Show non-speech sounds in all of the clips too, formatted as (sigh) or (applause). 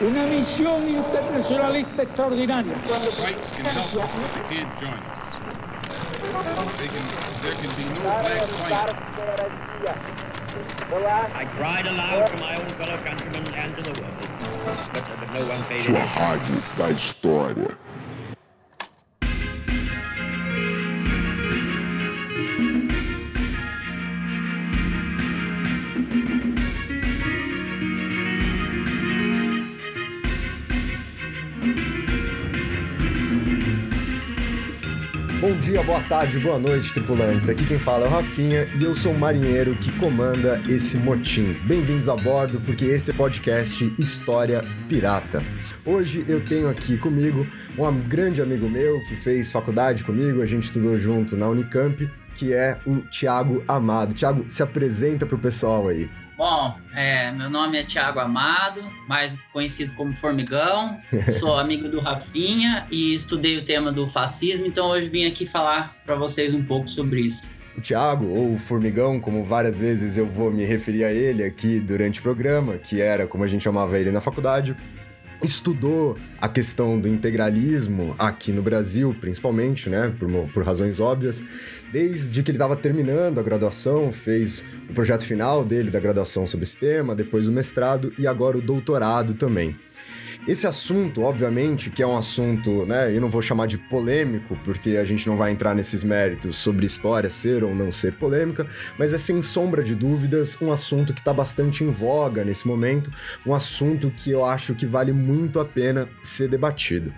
una misión internacionalista extraordinaria. I cried aloud to my own fellow countrymen and to the world, but, but no one paid Sua rádio da história. Dia, boa tarde, boa noite, tripulantes. Aqui quem fala é o Rafinha e eu sou o marinheiro que comanda esse motim. Bem-vindos a bordo, porque esse é o podcast História Pirata. Hoje eu tenho aqui comigo um grande amigo meu que fez faculdade comigo, a gente estudou junto na Unicamp, que é o Tiago Amado. Tiago, se apresenta pro pessoal aí. Bom, é, meu nome é Tiago Amado, mais conhecido como Formigão. (laughs) Sou amigo do Rafinha e estudei o tema do fascismo, então hoje vim aqui falar para vocês um pouco sobre isso. O Tiago, ou Formigão, como várias vezes eu vou me referir a ele aqui durante o programa, que era como a gente chamava ele na faculdade, estudou a questão do integralismo aqui no Brasil, principalmente, né, por, por razões óbvias, desde que ele estava terminando a graduação, fez o projeto final dele da graduação sobre esse tema, depois o mestrado e agora o doutorado também. Esse assunto, obviamente, que é um assunto, né, eu não vou chamar de polêmico, porque a gente não vai entrar nesses méritos sobre história ser ou não ser polêmica, mas é sem sombra de dúvidas um assunto que está bastante em voga nesse momento, um assunto que eu acho que vale muito a pena ser debatido.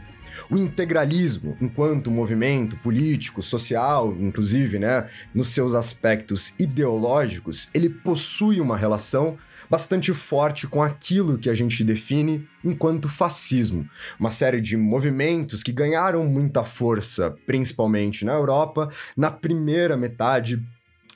O integralismo, enquanto movimento político, social, inclusive, né, nos seus aspectos ideológicos, ele possui uma relação bastante forte com aquilo que a gente define enquanto fascismo. Uma série de movimentos que ganharam muita força, principalmente na Europa, na primeira metade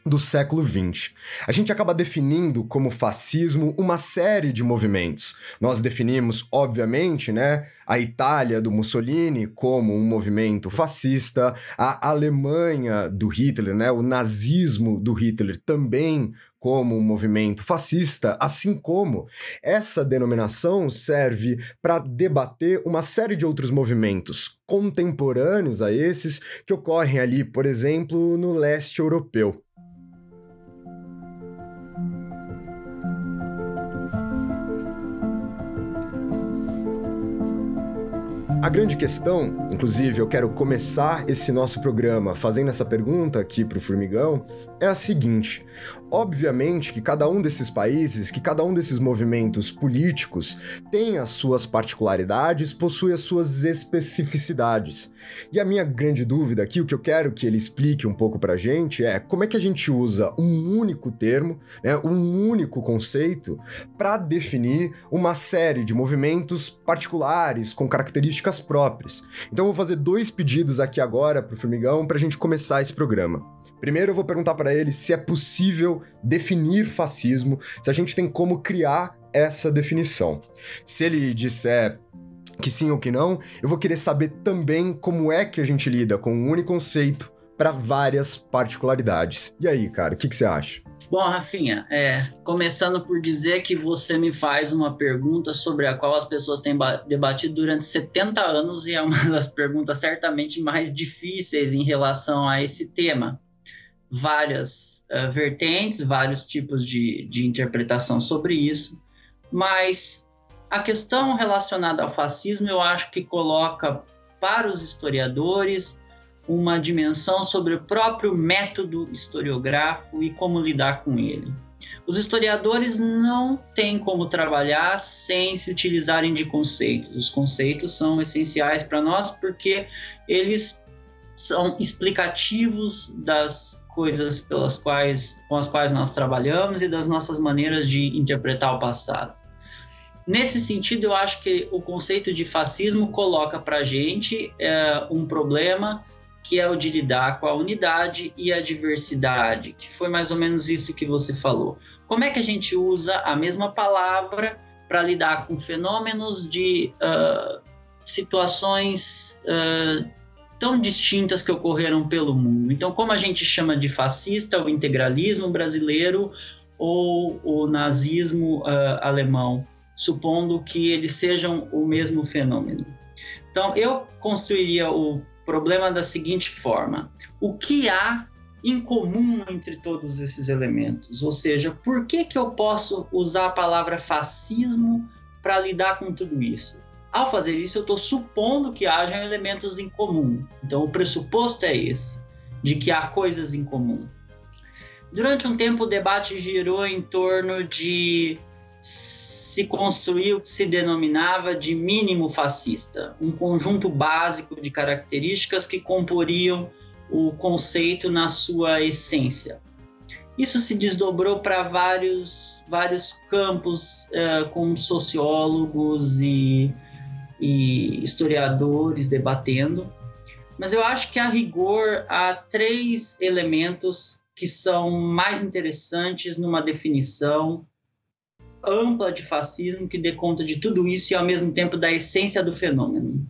do século XX. A gente acaba definindo como fascismo uma série de movimentos. Nós definimos, obviamente, né, a Itália do Mussolini como um movimento fascista, a Alemanha do Hitler, né, o nazismo do Hitler também como um movimento fascista, assim como essa denominação serve para debater uma série de outros movimentos contemporâneos a esses que ocorrem ali, por exemplo, no leste europeu. A grande questão, inclusive eu quero começar esse nosso programa fazendo essa pergunta aqui para o Formigão, é a seguinte: obviamente que cada um desses países, que cada um desses movimentos políticos tem as suas particularidades, possui as suas especificidades. E a minha grande dúvida aqui, o que eu quero que ele explique um pouco pra gente é como é que a gente usa um único termo, né, um único conceito para definir uma série de movimentos particulares com características próprias. Então eu vou fazer dois pedidos aqui agora pro Formigão pra gente começar esse programa. Primeiro eu vou perguntar para ele se é possível definir fascismo, se a gente tem como criar essa definição. Se ele disser que sim ou que não, eu vou querer saber também como é que a gente lida com um único conceito para várias particularidades. E aí, cara, o que, que você acha? Bom, Rafinha, é, começando por dizer que você me faz uma pergunta sobre a qual as pessoas têm debatido durante 70 anos e é uma (laughs) das perguntas certamente mais difíceis em relação a esse tema várias uh, vertentes, vários tipos de, de interpretação sobre isso, mas a questão relacionada ao fascismo eu acho que coloca para os historiadores uma dimensão sobre o próprio método historiográfico e como lidar com ele. Os historiadores não têm como trabalhar sem se utilizarem de conceitos. Os conceitos são essenciais para nós porque eles são explicativos das coisas pelas quais, com as quais nós trabalhamos e das nossas maneiras de interpretar o passado. Nesse sentido, eu acho que o conceito de fascismo coloca para a gente é, um problema que é o de lidar com a unidade e a diversidade, que foi mais ou menos isso que você falou. Como é que a gente usa a mesma palavra para lidar com fenômenos de uh, situações uh, tão distintas que ocorreram pelo mundo. Então, como a gente chama de fascista o integralismo brasileiro ou o nazismo uh, alemão? supondo que eles sejam o mesmo fenômeno. Então, eu construiria o problema da seguinte forma: o que há em comum entre todos esses elementos? Ou seja, por que, que eu posso usar a palavra fascismo para lidar com tudo isso? Ao fazer isso, eu estou supondo que hajam elementos em comum. Então, o pressuposto é esse, de que há coisas em comum. Durante um tempo, o debate girou em torno de se construir o que se denominava de mínimo fascista, um conjunto básico de características que comporiam o conceito na sua essência. Isso se desdobrou para vários, vários campos, uh, com sociólogos e, e historiadores debatendo, mas eu acho que a rigor há três elementos que são mais interessantes numa definição ampla de fascismo que dê conta de tudo isso e ao mesmo tempo da essência do fenômeno.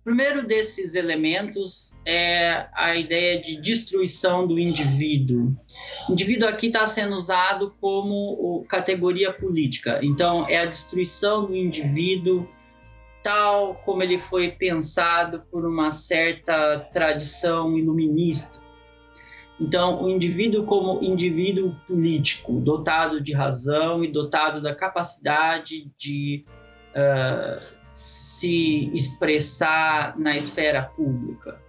O primeiro desses elementos é a ideia de destruição do indivíduo. O indivíduo aqui está sendo usado como categoria política, então é a destruição do indivíduo tal como ele foi pensado por uma certa tradição iluminista então, o indivíduo, como indivíduo político, dotado de razão e dotado da capacidade de uh, se expressar na esfera pública.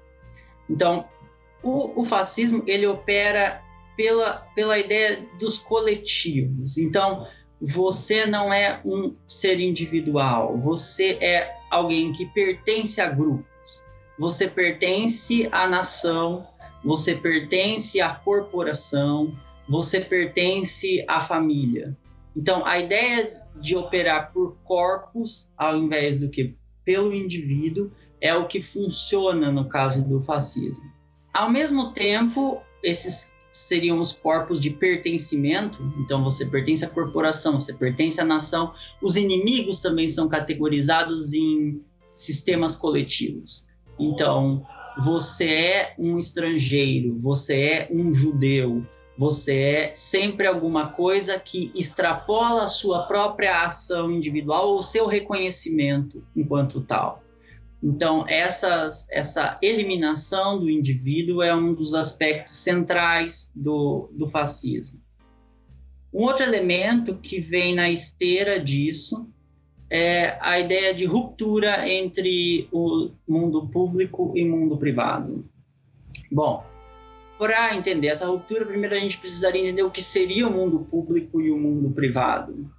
Então, o, o, fascismo ele opera pela, pela ideia dos coletivos. Então, você não é um ser individual, você é alguém que pertence a grupos, você pertence à nação você pertence à corporação, você pertence à família. Então, a ideia de operar por corpos ao invés do que pelo indivíduo é o que funciona no caso do fascismo. Ao mesmo tempo, esses seriam os corpos de pertencimento, então você pertence à corporação, você pertence à nação. Os inimigos também são categorizados em sistemas coletivos. Então, você é um estrangeiro, você é um judeu, você é sempre alguma coisa que extrapola a sua própria ação individual ou seu reconhecimento enquanto tal. Então, essas, essa eliminação do indivíduo é um dos aspectos centrais do, do fascismo. Um outro elemento que vem na esteira disso é a ideia de ruptura entre o mundo público e mundo privado. Bom, para entender essa ruptura, primeiro a gente precisaria entender o que seria o mundo público e o mundo privado.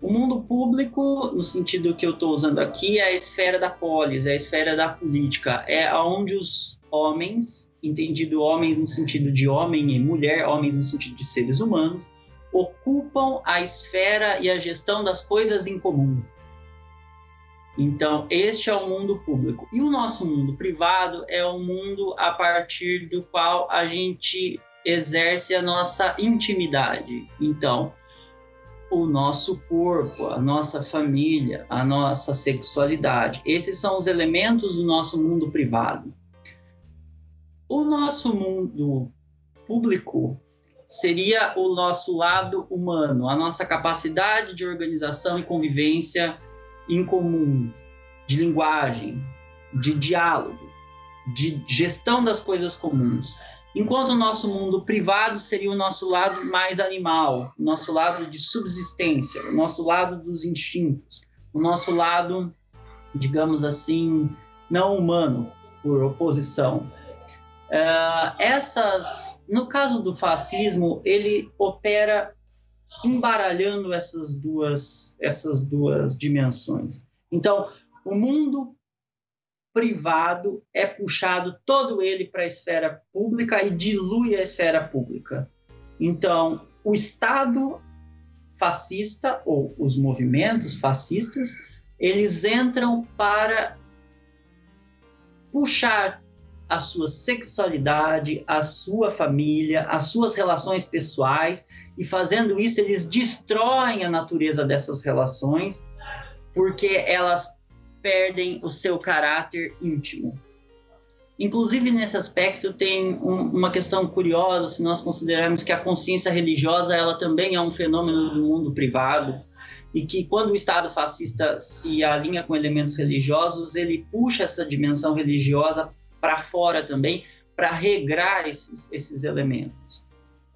O mundo público, no sentido que eu estou usando aqui, é a esfera da polis, é a esfera da política, é onde os homens, entendido homens no sentido de homem e mulher, homens no sentido de seres humanos, ocupam a esfera e a gestão das coisas em comum. Então, este é o mundo público. E o nosso mundo privado é o mundo a partir do qual a gente exerce a nossa intimidade. Então, o nosso corpo, a nossa família, a nossa sexualidade. Esses são os elementos do nosso mundo privado. O nosso mundo público seria o nosso lado humano, a nossa capacidade de organização e convivência em comum, de linguagem, de diálogo, de gestão das coisas comuns. Enquanto o nosso mundo privado seria o nosso lado mais animal, o nosso lado de subsistência, o nosso lado dos instintos, o nosso lado, digamos assim, não humano, por oposição. Uh, essas, no caso do fascismo, ele opera embaralhando essas duas, essas duas dimensões. Então, o mundo privado é puxado todo ele para a esfera pública e dilui a esfera pública. Então, o Estado fascista ou os movimentos fascistas, eles entram para puxar a sua sexualidade, a sua família, as suas relações pessoais, e fazendo isso, eles destroem a natureza dessas relações, porque elas perdem o seu caráter íntimo. Inclusive, nesse aspecto, tem um, uma questão curiosa, se nós considerarmos que a consciência religiosa ela também é um fenômeno do mundo privado, e que quando o Estado fascista se alinha com elementos religiosos, ele puxa essa dimensão religiosa para fora também, para regrar esses, esses elementos.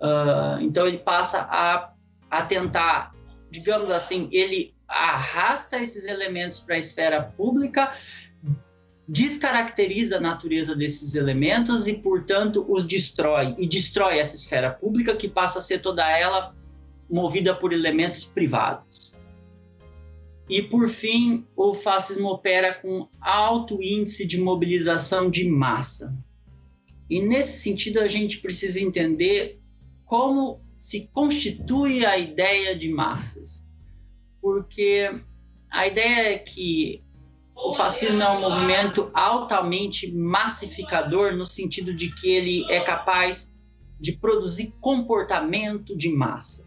Uh, então ele passa a, a tentar, digamos assim, ele arrasta esses elementos para a esfera pública, descaracteriza a natureza desses elementos e, portanto, os destrói. E destrói essa esfera pública que passa a ser toda ela movida por elementos privados. E, por fim, o fascismo opera com alto índice de mobilização de massa. E, nesse sentido, a gente precisa entender como se constitui a ideia de massas. Porque a ideia é que o fascismo é um movimento altamente massificador, no sentido de que ele é capaz de produzir comportamento de massa.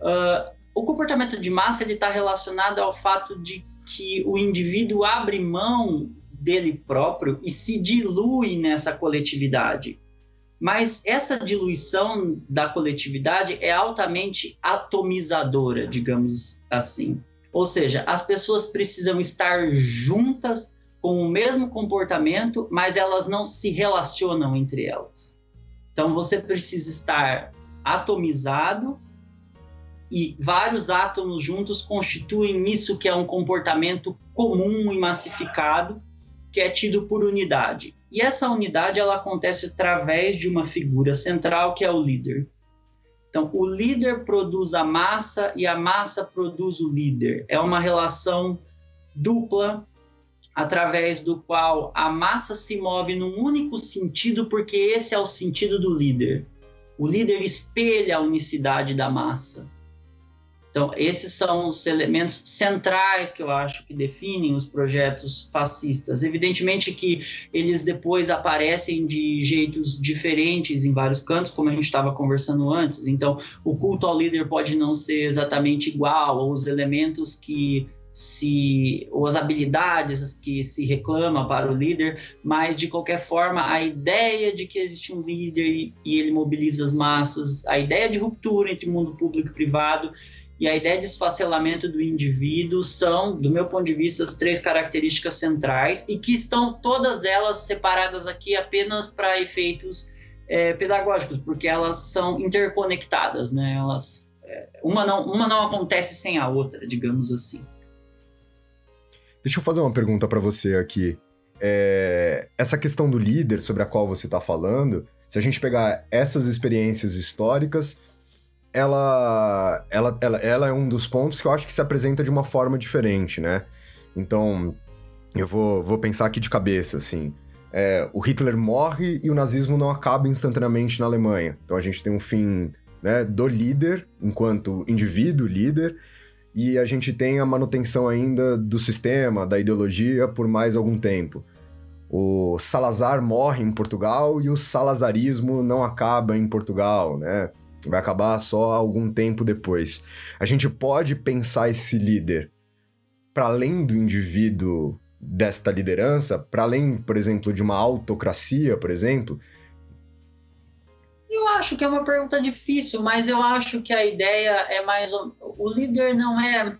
Uh, o comportamento de massa está relacionado ao fato de que o indivíduo abre mão dele próprio e se dilui nessa coletividade. Mas essa diluição da coletividade é altamente atomizadora, digamos assim. Ou seja, as pessoas precisam estar juntas com o mesmo comportamento, mas elas não se relacionam entre elas. Então você precisa estar atomizado e vários átomos juntos constituem isso que é um comportamento comum e massificado, que é tido por unidade. E essa unidade ela acontece através de uma figura central que é o líder. Então, o líder produz a massa e a massa produz o líder. É uma relação dupla através do qual a massa se move num único sentido, porque esse é o sentido do líder. O líder espelha a unicidade da massa. Então, esses são os elementos centrais que eu acho que definem os projetos fascistas. Evidentemente que eles depois aparecem de jeitos diferentes em vários cantos, como a gente estava conversando antes. Então, o culto ao líder pode não ser exatamente igual, ou os elementos que se ou as habilidades que se reclama para o líder, mas de qualquer forma a ideia de que existe um líder e ele mobiliza as massas, a ideia de ruptura entre mundo público e privado e a ideia de esfacelamento do indivíduo são, do meu ponto de vista, as três características centrais e que estão todas elas separadas aqui apenas para efeitos é, pedagógicos, porque elas são interconectadas, né? Elas, é, uma, não, uma não acontece sem a outra, digamos assim. Deixa eu fazer uma pergunta para você aqui. É, essa questão do líder sobre a qual você está falando, se a gente pegar essas experiências históricas ela, ela, ela, ela é um dos pontos que eu acho que se apresenta de uma forma diferente, né? Então, eu vou, vou pensar aqui de cabeça, assim. É, o Hitler morre e o nazismo não acaba instantaneamente na Alemanha. Então a gente tem um fim né, do líder, enquanto indivíduo líder, e a gente tem a manutenção ainda do sistema, da ideologia, por mais algum tempo. O Salazar morre em Portugal e o salazarismo não acaba em Portugal, né? Vai acabar só algum tempo depois. A gente pode pensar esse líder para além do indivíduo desta liderança, para além, por exemplo, de uma autocracia, por exemplo? Eu acho que é uma pergunta difícil, mas eu acho que a ideia é mais o líder não é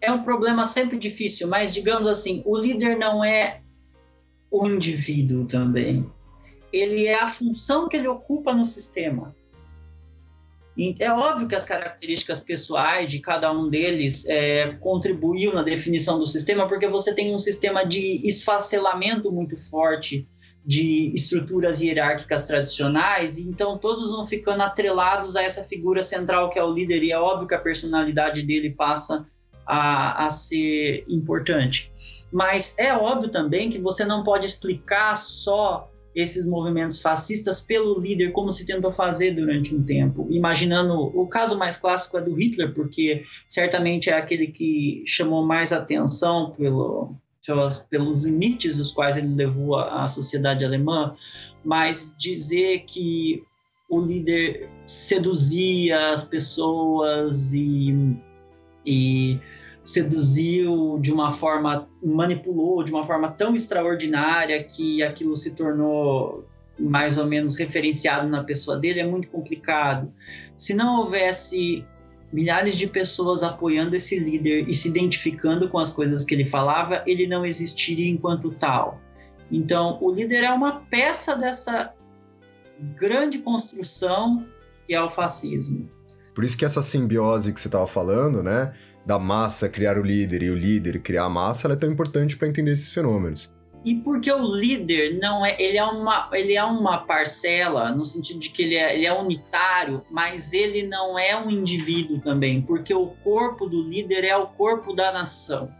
é um problema sempre difícil, mas digamos assim, o líder não é o indivíduo também. Ele é a função que ele ocupa no sistema. É óbvio que as características pessoais de cada um deles é, contribuíram na definição do sistema, porque você tem um sistema de esfacelamento muito forte de estruturas hierárquicas tradicionais, então todos vão ficando atrelados a essa figura central que é o líder, e é óbvio que a personalidade dele passa a, a ser importante. Mas é óbvio também que você não pode explicar só esses movimentos fascistas pelo líder, como se tentou fazer durante um tempo. Imaginando o caso mais clássico é do Hitler, porque certamente é aquele que chamou mais atenção pelo, pelos, limites dos quais ele levou a sociedade alemã, mas dizer que o líder seduzia as pessoas e, e seduziu de uma forma, manipulou de uma forma tão extraordinária que aquilo se tornou mais ou menos referenciado na pessoa dele, é muito complicado. Se não houvesse milhares de pessoas apoiando esse líder e se identificando com as coisas que ele falava, ele não existiria enquanto tal. Então, o líder é uma peça dessa grande construção que é o fascismo. Por isso que essa simbiose que você estava falando, né, da massa criar o líder e o líder criar a massa, ela é tão importante para entender esses fenômenos. E porque o líder não é, ele é uma, ele é uma parcela no sentido de que ele é, ele é unitário, mas ele não é um indivíduo também, porque o corpo do líder é o corpo da nação.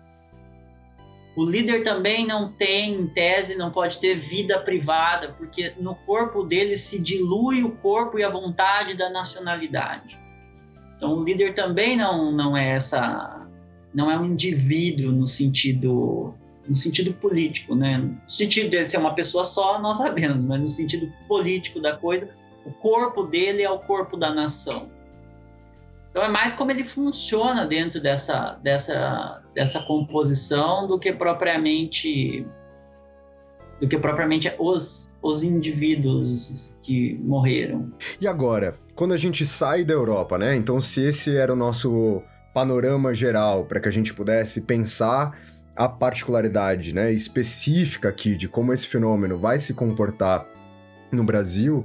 O líder também não tem, em tese, não pode ter vida privada, porque no corpo dele se dilui o corpo e a vontade da nacionalidade. Então, o líder também não, não é essa, não é um indivíduo no sentido no sentido político, né? No sentido dele ser uma pessoa só, nós sabemos, mas no sentido político da coisa, o corpo dele é o corpo da nação. Então é mais como ele funciona dentro dessa, dessa, dessa composição do que propriamente do que propriamente os, os indivíduos que morreram. E agora, quando a gente sai da Europa, né? Então, se esse era o nosso panorama geral para que a gente pudesse pensar a particularidade né, específica aqui de como esse fenômeno vai se comportar no Brasil,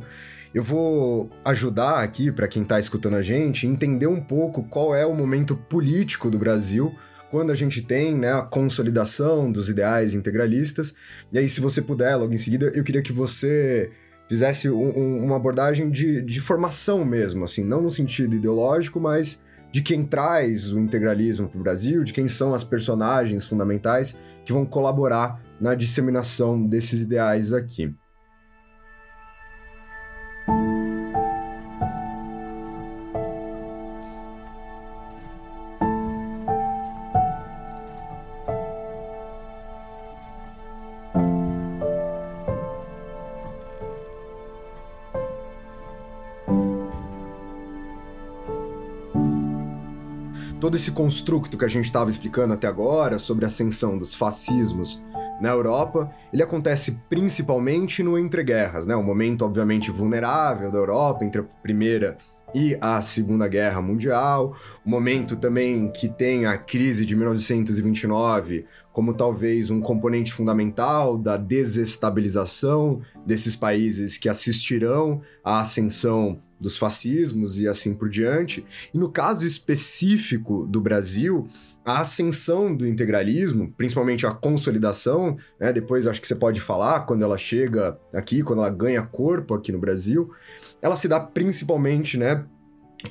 eu vou ajudar aqui para quem está escutando a gente entender um pouco qual é o momento político do Brasil quando a gente tem né, a consolidação dos ideais integralistas. E aí, se você puder, logo em seguida, eu queria que você fizesse um, um, uma abordagem de, de formação mesmo, assim, não no sentido ideológico, mas de quem traz o integralismo para o Brasil, de quem são as personagens fundamentais que vão colaborar na disseminação desses ideais aqui. Todo esse construto que a gente estava explicando até agora sobre a ascensão dos fascismos na Europa, ele acontece principalmente no entreguerras, né? Um momento obviamente vulnerável da Europa entre a primeira e a Segunda Guerra Mundial, um momento também que tem a crise de 1929 como talvez um componente fundamental da desestabilização desses países que assistirão à ascensão dos fascismos e assim por diante. E no caso específico do Brasil, a ascensão do integralismo, principalmente a consolidação, né, depois acho que você pode falar quando ela chega aqui, quando ela ganha corpo aqui no Brasil, ela se dá principalmente, né,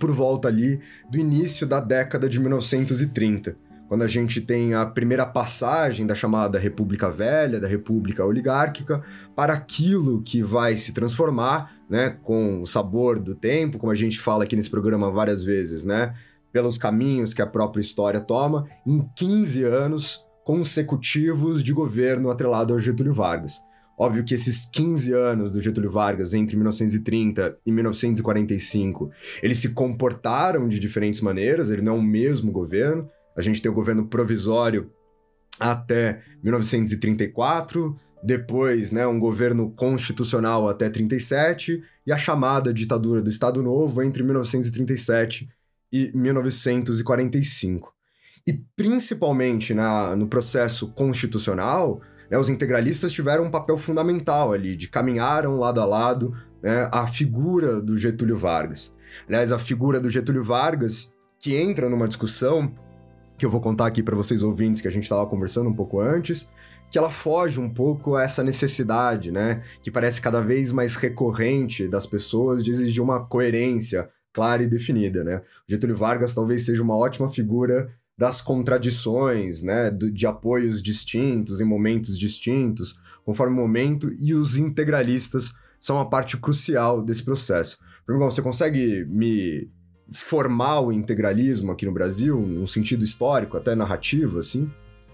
por volta ali do início da década de 1930 quando a gente tem a primeira passagem da chamada República Velha, da República Oligárquica, para aquilo que vai se transformar, né, com o sabor do tempo, como a gente fala aqui nesse programa várias vezes, né, pelos caminhos que a própria história toma, em 15 anos consecutivos de governo atrelado ao Getúlio Vargas. Óbvio que esses 15 anos do Getúlio Vargas, entre 1930 e 1945, eles se comportaram de diferentes maneiras, ele não é o mesmo governo, a gente tem o governo provisório até 1934, depois, né, um governo constitucional até 37 e a chamada ditadura do Estado Novo entre 1937 e 1945. E principalmente na, no processo constitucional, né, os integralistas tiveram um papel fundamental ali, de caminharam lado a lado né, a figura do Getúlio Vargas. Aliás, a figura do Getúlio Vargas, que entra numa discussão que eu vou contar aqui para vocês ouvintes que a gente estava conversando um pouco antes, que ela foge um pouco a essa necessidade, né, que parece cada vez mais recorrente das pessoas de exigir uma coerência clara e definida, né? Getúlio Vargas talvez seja uma ótima figura das contradições, né, de apoios distintos em momentos distintos, conforme o momento, e os integralistas são a parte crucial desse processo. Pergunta, você consegue me formar o integralismo aqui no Brasil, num sentido histórico, até narrativo, assim?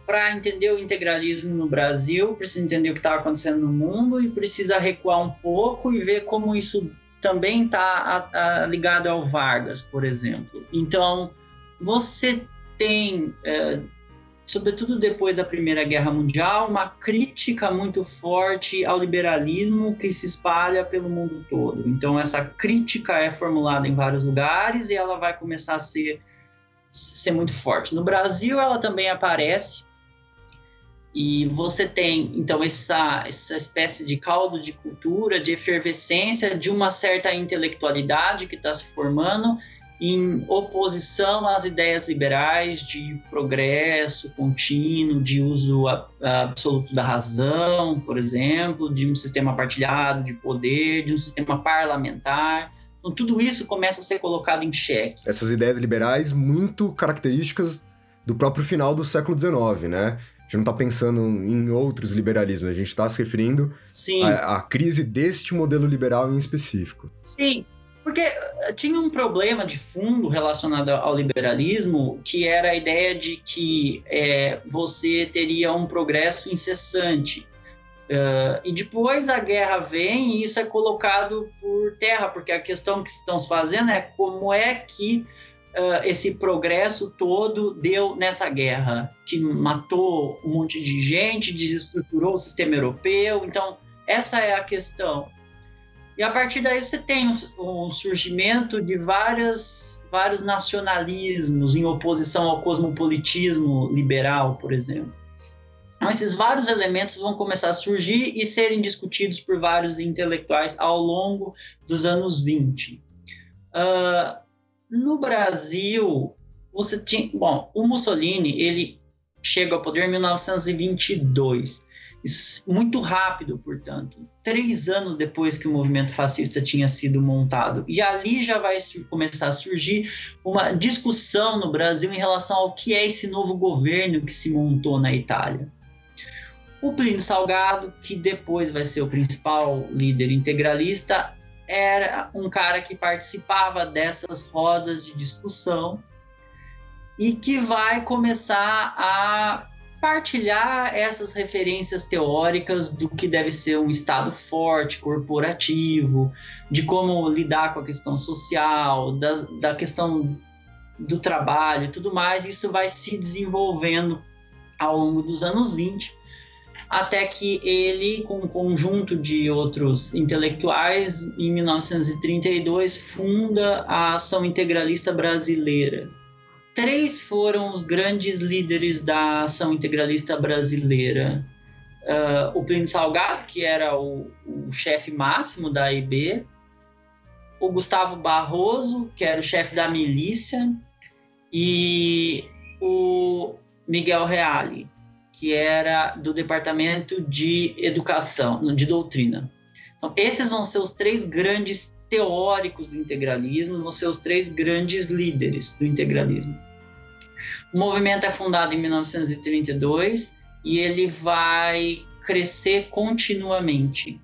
Para entender o integralismo no Brasil, precisa entender o que estava tá acontecendo no mundo e precisa recuar um pouco e ver como isso também está ligado ao Vargas, por exemplo. Então, você tem é, sobretudo depois da Primeira Guerra Mundial, uma crítica muito forte ao liberalismo que se espalha pelo mundo todo. Então, essa crítica é formulada em vários lugares e ela vai começar a ser ser muito forte. No Brasil, ela também aparece, e você tem, então, essa, essa espécie de caldo de cultura, de efervescência, de uma certa intelectualidade que está se formando em oposição às ideias liberais de progresso contínuo, de uso absoluto da razão, por exemplo, de um sistema partilhado de poder, de um sistema parlamentar. Então, tudo isso começa a ser colocado em xeque. Essas ideias liberais muito características do próprio final do século XIX, né? A gente não está pensando em outros liberalismos, a gente está se referindo à, à crise deste modelo liberal em específico. Sim, porque eh, tinha um problema de fundo relacionado ao liberalismo, que era a ideia de que é, você teria um progresso incessante. Uh, e depois a guerra vem e isso é colocado por terra, porque a questão que estão se fazendo é como é que uh, esse progresso todo deu nessa guerra, que matou um monte de gente, desestruturou o sistema europeu. Então, essa é a questão. E a partir daí você tem o um surgimento de várias, vários nacionalismos em oposição ao cosmopolitismo liberal, por exemplo. Então, esses vários elementos vão começar a surgir e serem discutidos por vários intelectuais ao longo dos anos 20. Uh, no Brasil, você tinha. Bom, o Mussolini, ele chega ao poder em 1922. Muito rápido, portanto. Três anos depois que o movimento fascista tinha sido montado. E ali já vai começar a surgir uma discussão no Brasil em relação ao que é esse novo governo que se montou na Itália. O Plínio Salgado, que depois vai ser o principal líder integralista, era um cara que participava dessas rodas de discussão e que vai começar a partilhar essas referências teóricas do que deve ser um Estado forte, corporativo, de como lidar com a questão social, da, da questão do trabalho e tudo mais. Isso vai se desenvolvendo ao longo dos anos 20 até que ele, com um conjunto de outros intelectuais, em 1932, funda a Ação Integralista Brasileira. Três foram os grandes líderes da Ação Integralista Brasileira. Uh, o Plínio Salgado, que era o, o chefe máximo da AIB, o Gustavo Barroso, que era o chefe da milícia, e o Miguel Reale, que era do Departamento de Educação, de Doutrina. Então, esses vão ser os três grandes teóricos do integralismo, vão ser os três grandes líderes do integralismo. O movimento é fundado em 1932 e ele vai crescer continuamente.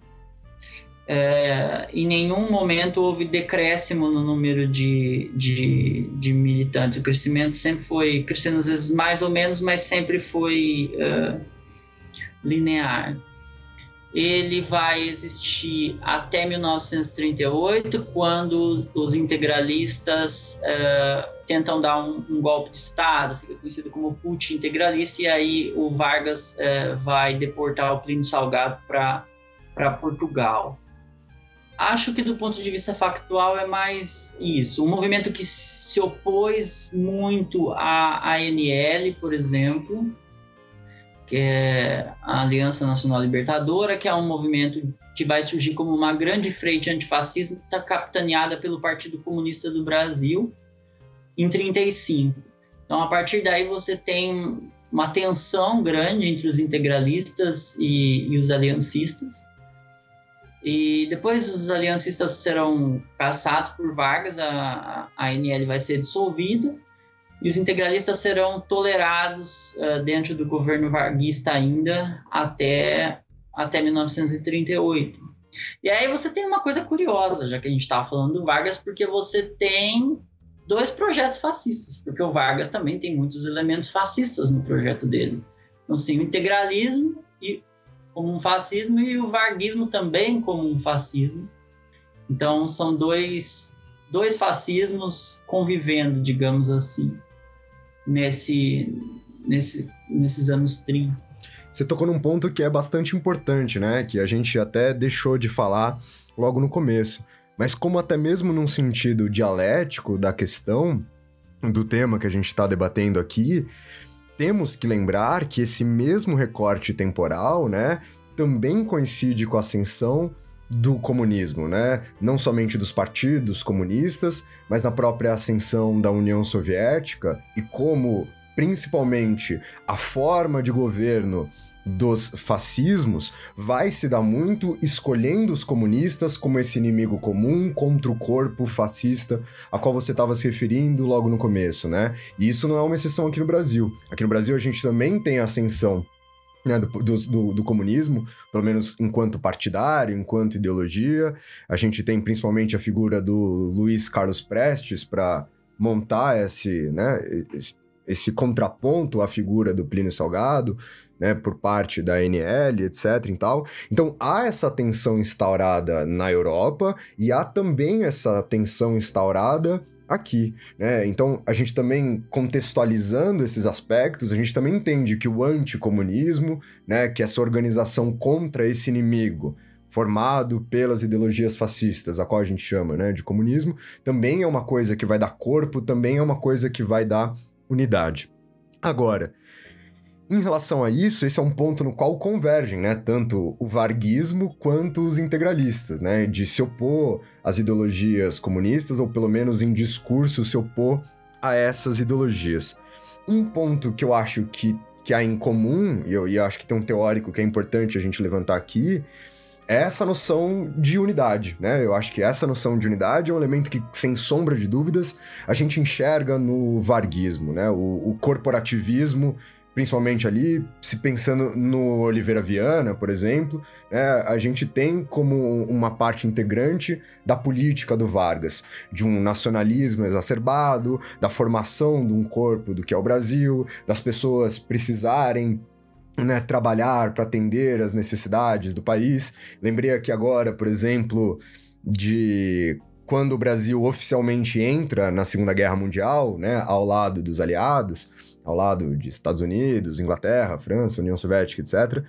É, em nenhum momento houve decréscimo no número de, de, de, militantes. O crescimento sempre foi crescendo, às vezes mais ou menos, mas sempre foi uh, linear. Ele vai existir até 1938, quando os integralistas uh, tentam dar um, um, golpe de Estado, fica conhecido como Putin integralista, e aí o Vargas uh, vai deportar o Plínio Salgado para Portugal acho que do ponto de vista factual é mais isso. Um movimento que se opôs muito à ANL, por exemplo, que é a Aliança Nacional Libertadora, que é um movimento que vai surgir como uma grande frente antifascista capitaneada pelo Partido Comunista do Brasil em 35. Então, a partir daí você tem uma tensão grande entre os integralistas e, e os aliancistas. E depois os aliancistas serão caçados por Vargas, a, a ANL vai ser dissolvida e os integralistas serão tolerados uh, dentro do governo varguista ainda até, até 1938. E aí você tem uma coisa curiosa, já que a gente estava falando do Vargas, porque você tem dois projetos fascistas, porque o Vargas também tem muitos elementos fascistas no projeto dele. Então, sim, o integralismo e como um fascismo e o varguismo também como um fascismo. Então são dois, dois fascismos convivendo, digamos assim, nesse, nesse, nesses anos 30. Você tocou num ponto que é bastante importante, né? Que a gente até deixou de falar logo no começo. Mas como até mesmo num sentido dialético da questão, do tema que a gente está debatendo aqui, temos que lembrar que esse mesmo recorte temporal, né, também coincide com a ascensão do comunismo, né? Não somente dos partidos comunistas, mas na própria ascensão da União Soviética e como, principalmente, a forma de governo dos fascismos vai se dar muito escolhendo os comunistas como esse inimigo comum contra o corpo fascista a qual você estava se referindo logo no começo, né? E isso não é uma exceção aqui no Brasil. Aqui no Brasil a gente também tem a ascensão né, do, do, do, comunismo, pelo menos enquanto partidário, enquanto ideologia. A gente tem principalmente a figura do Luiz Carlos Prestes para montar esse, né, esse, esse contraponto à figura do Plínio Salgado né, por parte da NL, etc. e tal. Então há essa tensão instaurada na Europa e há também essa tensão instaurada aqui, né? Então, a gente também contextualizando esses aspectos, a gente também entende que o anticomunismo, né, que essa organização contra esse inimigo formado pelas ideologias fascistas, a qual a gente chama, né, de comunismo, também é uma coisa que vai dar corpo, também é uma coisa que vai dar unidade. Agora, em relação a isso, esse é um ponto no qual convergem, né, tanto o varguismo quanto os integralistas, né, de se opor às ideologias comunistas ou pelo menos em discurso se opor a essas ideologias. Um ponto que eu acho que, que há em comum, e eu, e eu acho que tem um teórico que é importante a gente levantar aqui, é essa noção de unidade, né? Eu acho que essa noção de unidade é um elemento que, sem sombra de dúvidas, a gente enxerga no varguismo, né? O, o corporativismo principalmente ali, se pensando no Oliveira Viana, por exemplo, né, a gente tem como uma parte integrante da política do Vargas, de um nacionalismo exacerbado, da formação de um corpo do que é o Brasil, das pessoas precisarem né, trabalhar para atender as necessidades do país. Lembrei aqui agora, por exemplo, de quando o Brasil oficialmente entra na Segunda Guerra Mundial, né, ao lado dos aliados, ao lado de Estados Unidos, Inglaterra, França, União Soviética, etc.,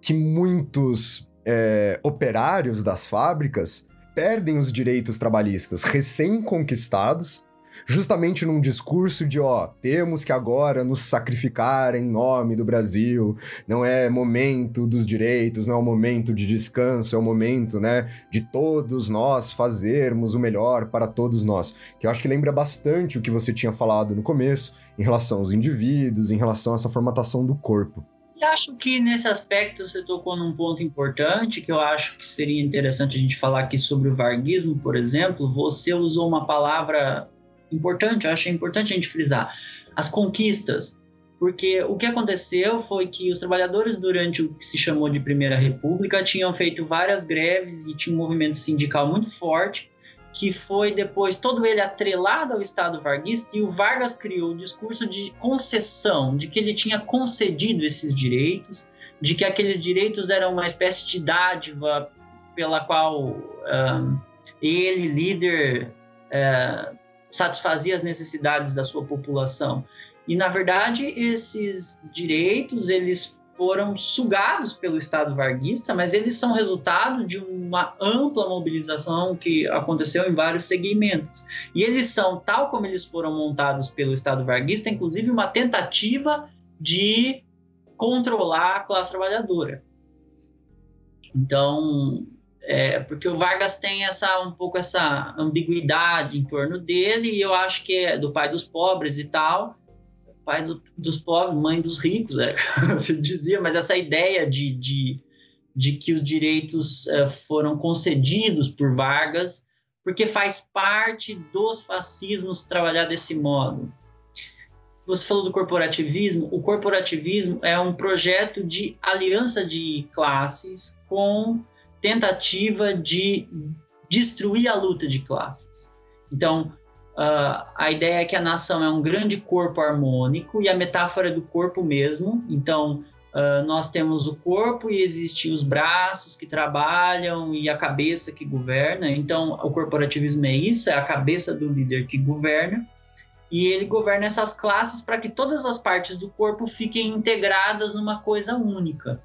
que muitos é, operários das fábricas perdem os direitos trabalhistas recém-conquistados justamente num discurso de, ó, temos que agora nos sacrificar em nome do Brasil, não é momento dos direitos, não é o momento de descanso, é o momento, né, de todos nós fazermos o melhor para todos nós. Que eu acho que lembra bastante o que você tinha falado no começo, em relação aos indivíduos, em relação a essa formatação do corpo. E acho que nesse aspecto você tocou num ponto importante que eu acho que seria interessante a gente falar aqui sobre o varguismo, por exemplo. Você usou uma palavra importante, eu achei importante a gente frisar, as conquistas. Porque o que aconteceu foi que os trabalhadores, durante o que se chamou de Primeira República, tinham feito várias greves e tinha um movimento sindical muito forte, que foi depois todo ele atrelado ao Estado varguista, e o Vargas criou o discurso de concessão, de que ele tinha concedido esses direitos, de que aqueles direitos eram uma espécie de dádiva pela qual um, ele, líder, uh, satisfazia as necessidades da sua população. E na verdade, esses direitos, eles foram sugados pelo Estado varguista, mas eles são resultado de uma ampla mobilização que aconteceu em vários segmentos. E eles são, tal como eles foram montados pelo Estado varguista, inclusive uma tentativa de controlar a classe trabalhadora. Então, é, porque o Vargas tem essa um pouco essa ambiguidade em torno dele, e eu acho que é do pai dos pobres e tal, pai do, dos pobres, mãe dos ricos, é, (laughs) você dizia, mas essa ideia de, de, de que os direitos é, foram concedidos por Vargas, porque faz parte dos fascismos trabalhar desse modo. Você falou do corporativismo. O corporativismo é um projeto de aliança de classes com tentativa de destruir a luta de classes. Então, uh, a ideia é que a nação é um grande corpo harmônico e a metáfora é do corpo mesmo. Então, uh, nós temos o corpo e existem os braços que trabalham e a cabeça que governa. Então, o corporativismo é isso, é a cabeça do líder que governa. E ele governa essas classes para que todas as partes do corpo fiquem integradas numa coisa única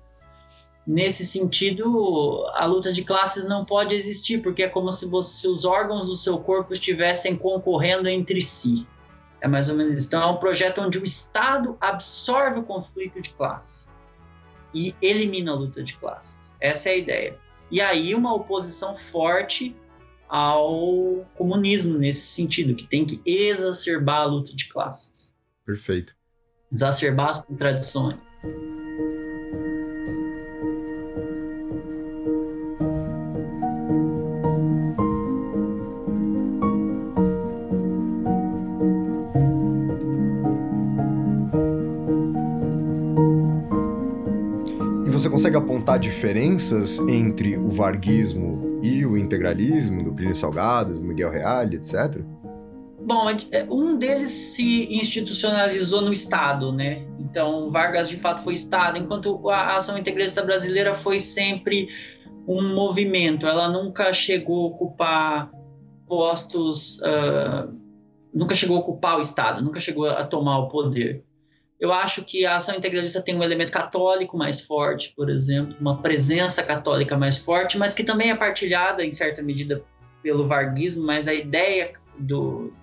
nesse sentido, a luta de classes não pode existir, porque é como se, você, se os órgãos do seu corpo estivessem concorrendo entre si. É mais ou menos isso. Então, é um projeto onde o Estado absorve o conflito de classe e elimina a luta de classes. Essa é a ideia. E aí, uma oposição forte ao comunismo nesse sentido, que tem que exacerbar a luta de classes. Perfeito. Exacerbar as contradições. Você consegue apontar diferenças entre o varguismo e o integralismo do Plínio Salgado, do Miguel Reale, etc? Bom, é, um deles se institucionalizou no Estado, né? Então, Vargas de fato foi Estado, enquanto a ação integralista brasileira foi sempre um movimento. Ela nunca chegou a ocupar postos, uh, nunca chegou a ocupar o Estado, nunca chegou a tomar o poder. Eu acho que a ação integralista tem um elemento católico mais forte, por exemplo, uma presença católica mais forte, mas que também é partilhada em certa medida pelo varguismo, mas a ideia do,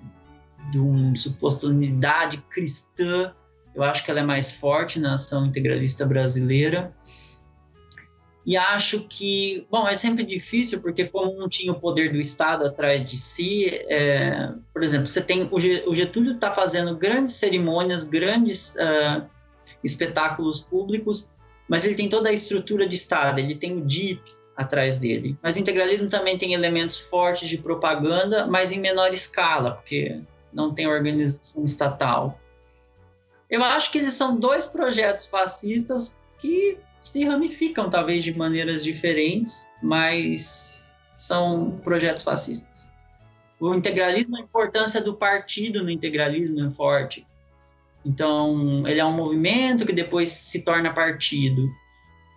de uma suposta unidade cristã, eu acho que ela é mais forte na ação integralista brasileira. E acho que, bom, é sempre difícil, porque como não tinha o poder do Estado atrás de si, é, por exemplo, você tem o Getúlio está fazendo grandes cerimônias, grandes uh, espetáculos públicos, mas ele tem toda a estrutura de Estado, ele tem o DIP atrás dele. Mas o integralismo também tem elementos fortes de propaganda, mas em menor escala, porque não tem organização estatal. Eu acho que eles são dois projetos fascistas que se ramificam talvez de maneiras diferentes, mas são projetos fascistas. O integralismo, a importância do partido no integralismo é forte. Então, ele é um movimento que depois se torna partido.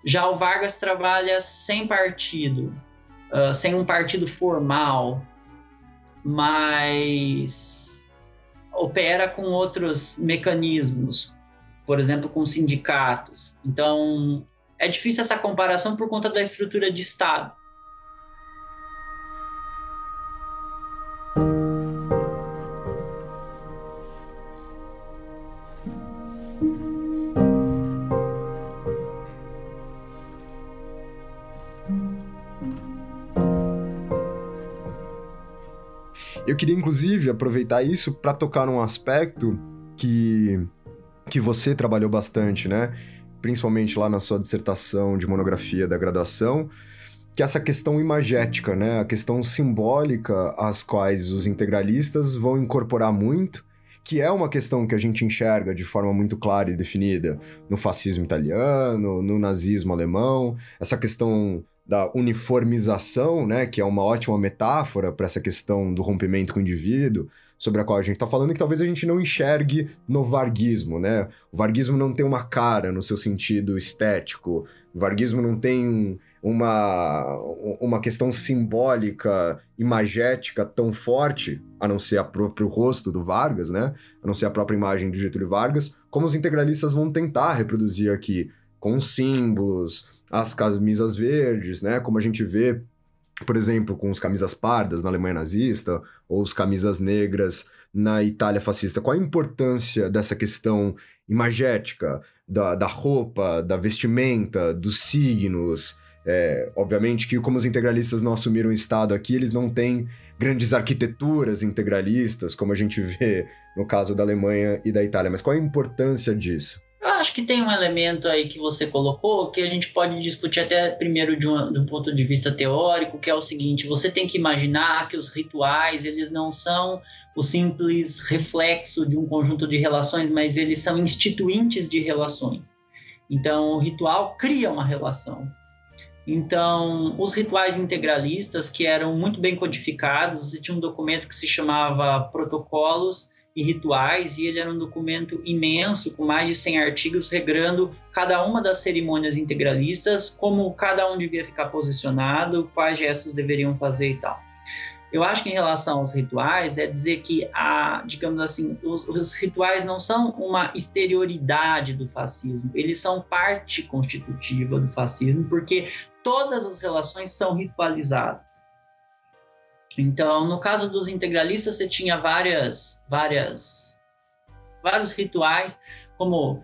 Já o Vargas trabalha sem partido, uh, sem um partido formal, mas opera com outros mecanismos, por exemplo, com sindicatos. Então, é difícil essa comparação por conta da estrutura de Estado. Eu queria, inclusive, aproveitar isso para tocar num aspecto que, que você trabalhou bastante, né? Principalmente lá na sua dissertação de monografia da graduação, que essa questão imagética, né? A questão simbólica às quais os integralistas vão incorporar muito, que é uma questão que a gente enxerga de forma muito clara e definida no fascismo italiano, no nazismo alemão, essa questão da uniformização, né, que é uma ótima metáfora para essa questão do rompimento com o indivíduo, sobre a qual a gente está falando, que talvez a gente não enxergue no varguismo, né? O varguismo não tem uma cara no seu sentido estético, o varguismo não tem uma, uma questão simbólica, imagética tão forte, a não ser o próprio rosto do Vargas, né? A não ser a própria imagem do Getúlio Vargas, como os integralistas vão tentar reproduzir aqui, com símbolos, as camisas verdes, né? Como a gente vê por exemplo, com os camisas pardas na Alemanha nazista ou os camisas negras na Itália fascista? Qual a importância dessa questão imagética, da, da roupa, da vestimenta, dos signos? É, obviamente que, como os integralistas não assumiram o Estado aqui, eles não têm grandes arquiteturas integralistas, como a gente (laughs) vê no caso da Alemanha e da Itália. Mas qual a importância disso? Eu acho que tem um elemento aí que você colocou que a gente pode discutir até primeiro de um, de um, ponto de vista teórico, que é o seguinte: você tem que imaginar que os rituais eles não são o simples reflexo de um conjunto de relações, mas eles são instituintes de relações. Então, o ritual cria uma relação. Então, os rituais integralistas, que eram muito bem codificados, você tinha um documento que se chamava Protocolos e rituais, e ele era um documento imenso, com mais de 100 artigos, regrando cada uma das cerimônias integralistas, como cada um devia ficar posicionado, quais gestos deveriam fazer e tal. Eu acho que em relação aos rituais, é dizer que, a, digamos assim, os, os rituais não são uma exterioridade do fascismo, eles são parte constitutiva do fascismo, porque todas as relações são ritualizadas. Então, no caso dos integralistas, você tinha várias, várias vários rituais, como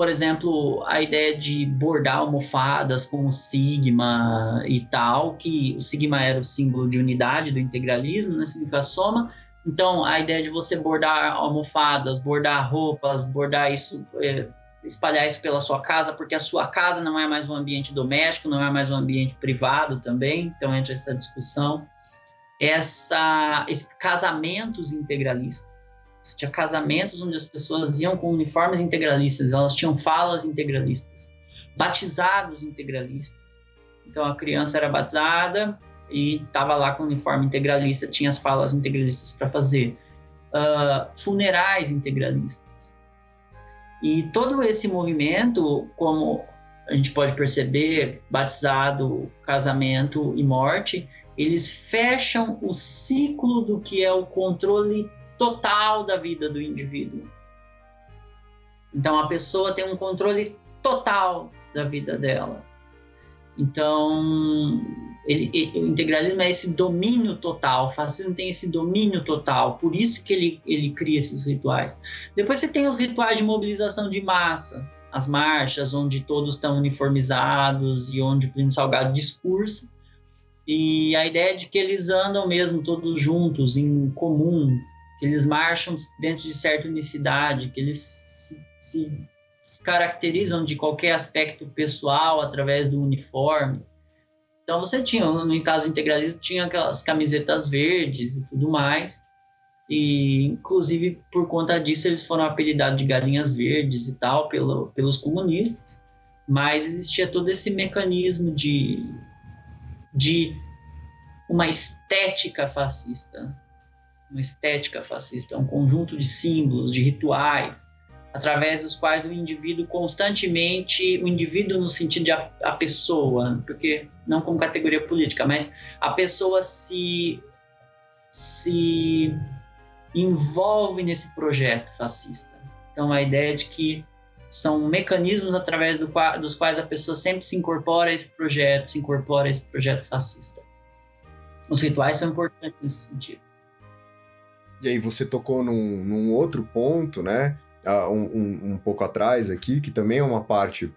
por exemplo, a ideia de bordar almofadas com o sigma e tal, que o sigma era o símbolo de unidade do integralismo, né, significa soma. Então, a ideia de você bordar almofadas, bordar roupas, bordar isso, é, espalhar isso pela sua casa, porque a sua casa não é mais um ambiente doméstico, não é mais um ambiente privado também. Então, entra essa discussão. Essa, esse casamentos integralistas tinha casamentos onde as pessoas iam com uniformes integralistas, elas tinham falas integralistas, batizados integralistas. Então a criança era batizada e estava lá com o uniforme integralista, tinha as falas integralistas para fazer. Uh, funerais integralistas. E todo esse movimento, como a gente pode perceber, batizado, casamento e morte, eles fecham o ciclo do que é o controle total da vida do indivíduo. Então a pessoa tem um controle total da vida dela. Então, ele, ele, o integralismo é esse domínio total, o fascismo tem esse domínio total, por isso que ele, ele cria esses rituais. Depois você tem os rituais de mobilização de massa, as marchas, onde todos estão uniformizados e onde o Plínio Salgado discursa, e a ideia de que eles andam mesmo todos juntos, em comum, que eles marcham dentro de certa unicidade, que eles se, se, caracterizam de qualquer aspecto pessoal através do uniforme. Então você tinha, no caso integralismo, tinha aquelas camisetas verdes e tudo mais. E, inclusive, por conta disso, eles foram apelidados de galinhas verdes e tal, pelo, pelos comunistas. Mas existia todo esse mecanismo de, de uma estética fascista uma estética fascista, é um conjunto de símbolos, de rituais, através dos quais o indivíduo constantemente, o indivíduo no sentido de a, a, pessoa, porque não como categoria política, mas a pessoa se se envolve nesse projeto fascista. Então a ideia de que são mecanismos através do, dos quais a pessoa sempre se incorpora a esse projeto, se incorpora a esse projeto fascista. Os rituais são importantes nesse sentido. E aí você tocou num, num outro ponto, né? Um, um, um, pouco atrás aqui, que também é uma parte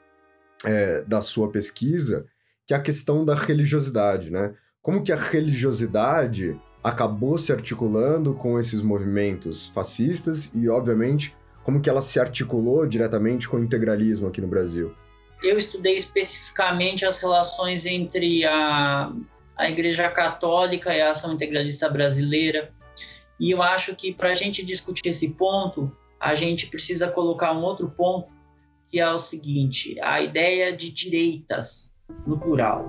é, da sua pesquisa, que é a questão da religiosidade, né? Como que a religiosidade acabou se articulando com esses movimentos fascistas e, obviamente, como que ela se articulou diretamente com o integralismo aqui no Brasil? Eu estudei especificamente as relações entre a, a Igreja Católica e a Ação Integralista Brasileira, e eu acho que para a gente discutir esse ponto, a gente precisa colocar um outro ponto, que é o seguinte: a ideia de direitas, no plural.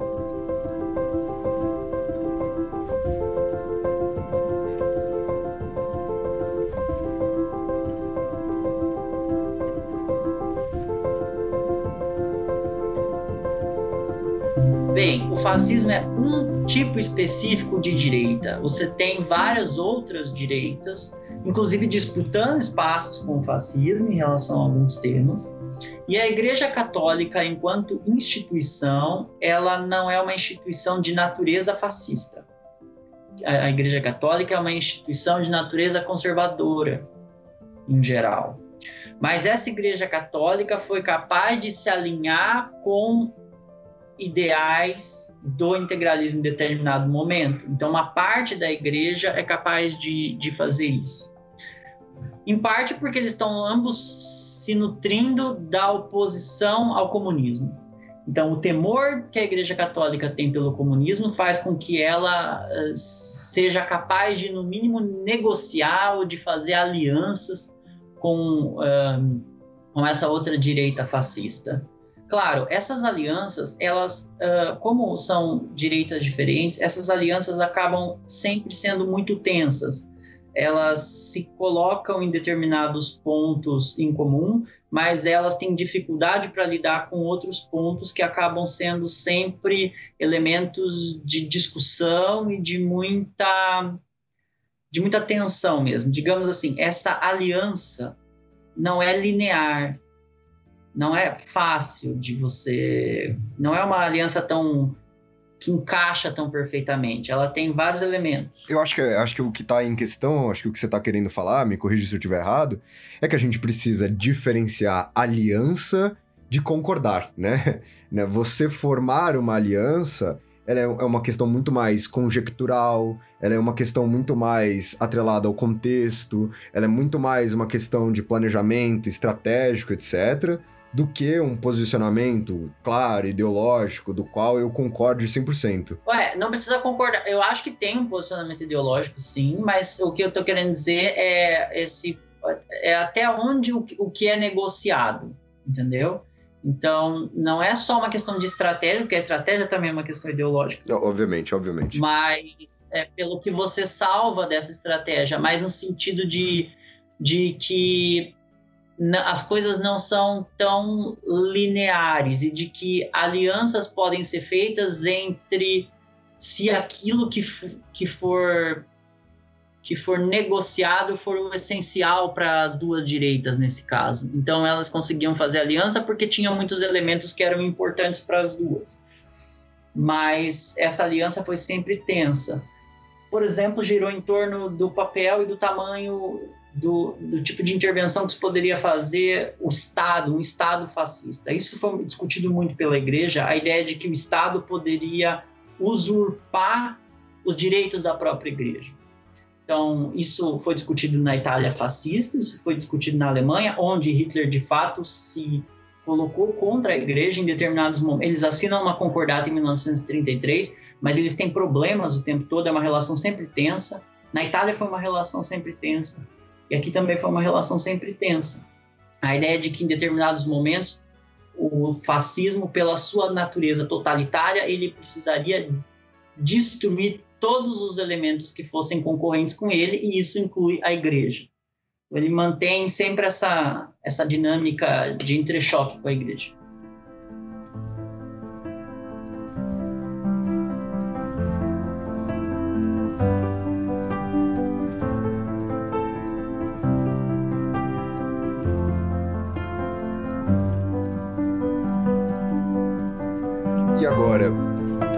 Bem, o fascismo é um tipo específico de direita. Você tem várias outras direitas, inclusive disputando espaços com o fascismo em relação a alguns temas. E a Igreja Católica, enquanto instituição, ela não é uma instituição de natureza fascista. A Igreja Católica é uma instituição de natureza conservadora, em geral. Mas essa Igreja Católica foi capaz de se alinhar com ideais do integralismo em determinado momento. Então, uma parte da igreja é capaz de, de fazer isso. Em parte porque eles estão ambos se nutrindo da oposição ao comunismo. Então, o temor que a Igreja Católica tem pelo comunismo faz com que ela uh, seja capaz de, no mínimo, negociar ou de fazer alianças com, uh, com essa outra direita fascista. Claro, essas alianças, elas, uh, como são direitas diferentes, essas alianças acabam sempre sendo muito tensas. Elas se colocam em determinados pontos em comum, mas elas têm dificuldade para lidar com outros pontos que acabam sendo sempre elementos de discussão e de muita de muita tensão mesmo. Digamos assim, essa aliança não é linear, não é fácil de você. Não é uma aliança tão que encaixa tão perfeitamente. Ela tem vários elementos. Eu acho que, acho que o que está em questão, acho que o que você está querendo falar, me corrija se eu estiver errado, é que a gente precisa diferenciar aliança de concordar, né? (laughs) né? Você formar uma aliança, ela é, é uma questão muito mais conjectural, ela é uma questão muito mais atrelada ao contexto, ela é muito mais uma questão de planejamento estratégico, etc do que um posicionamento claro, ideológico, do qual eu concorde 100%. Ué, não precisa concordar. Eu acho que tem um posicionamento ideológico, sim, mas o que eu tô querendo dizer é esse é até onde o, o que é negociado, entendeu? Então, não é só uma questão de estratégia, porque a estratégia também é uma questão ideológica. Obviamente, obviamente. Mas é pelo que você salva dessa estratégia, mas no sentido de, de que as coisas não são tão lineares e de que alianças podem ser feitas entre se aquilo que, que for que for negociado for o essencial para as duas direitas nesse caso. Então elas conseguiam fazer aliança porque tinham muitos elementos que eram importantes para as duas. Mas essa aliança foi sempre tensa. Por exemplo, girou em torno do papel e do tamanho do, do, tipo de intervenção que se poderia fazer o Estado, um Estado fascista. Isso foi discutido muito pela Igreja, a ideia de que o Estado poderia usurpar os direitos da própria Igreja. Então, isso foi discutido na Itália fascista, isso foi discutido na Alemanha, onde Hitler de fato se colocou contra a Igreja em determinados momentos. Eles assinam uma concordata em 1933, mas eles têm problemas o tempo todo, é uma relação sempre tensa. Na Itália foi uma relação sempre tensa. E aqui também foi uma relação sempre tensa. A ideia de que em determinados momentos o fascismo, pela sua natureza totalitária, ele precisaria destruir todos os elementos que fossem concorrentes com ele, e isso inclui a igreja. Ele mantém sempre essa, essa dinâmica de entrechoque com a igreja.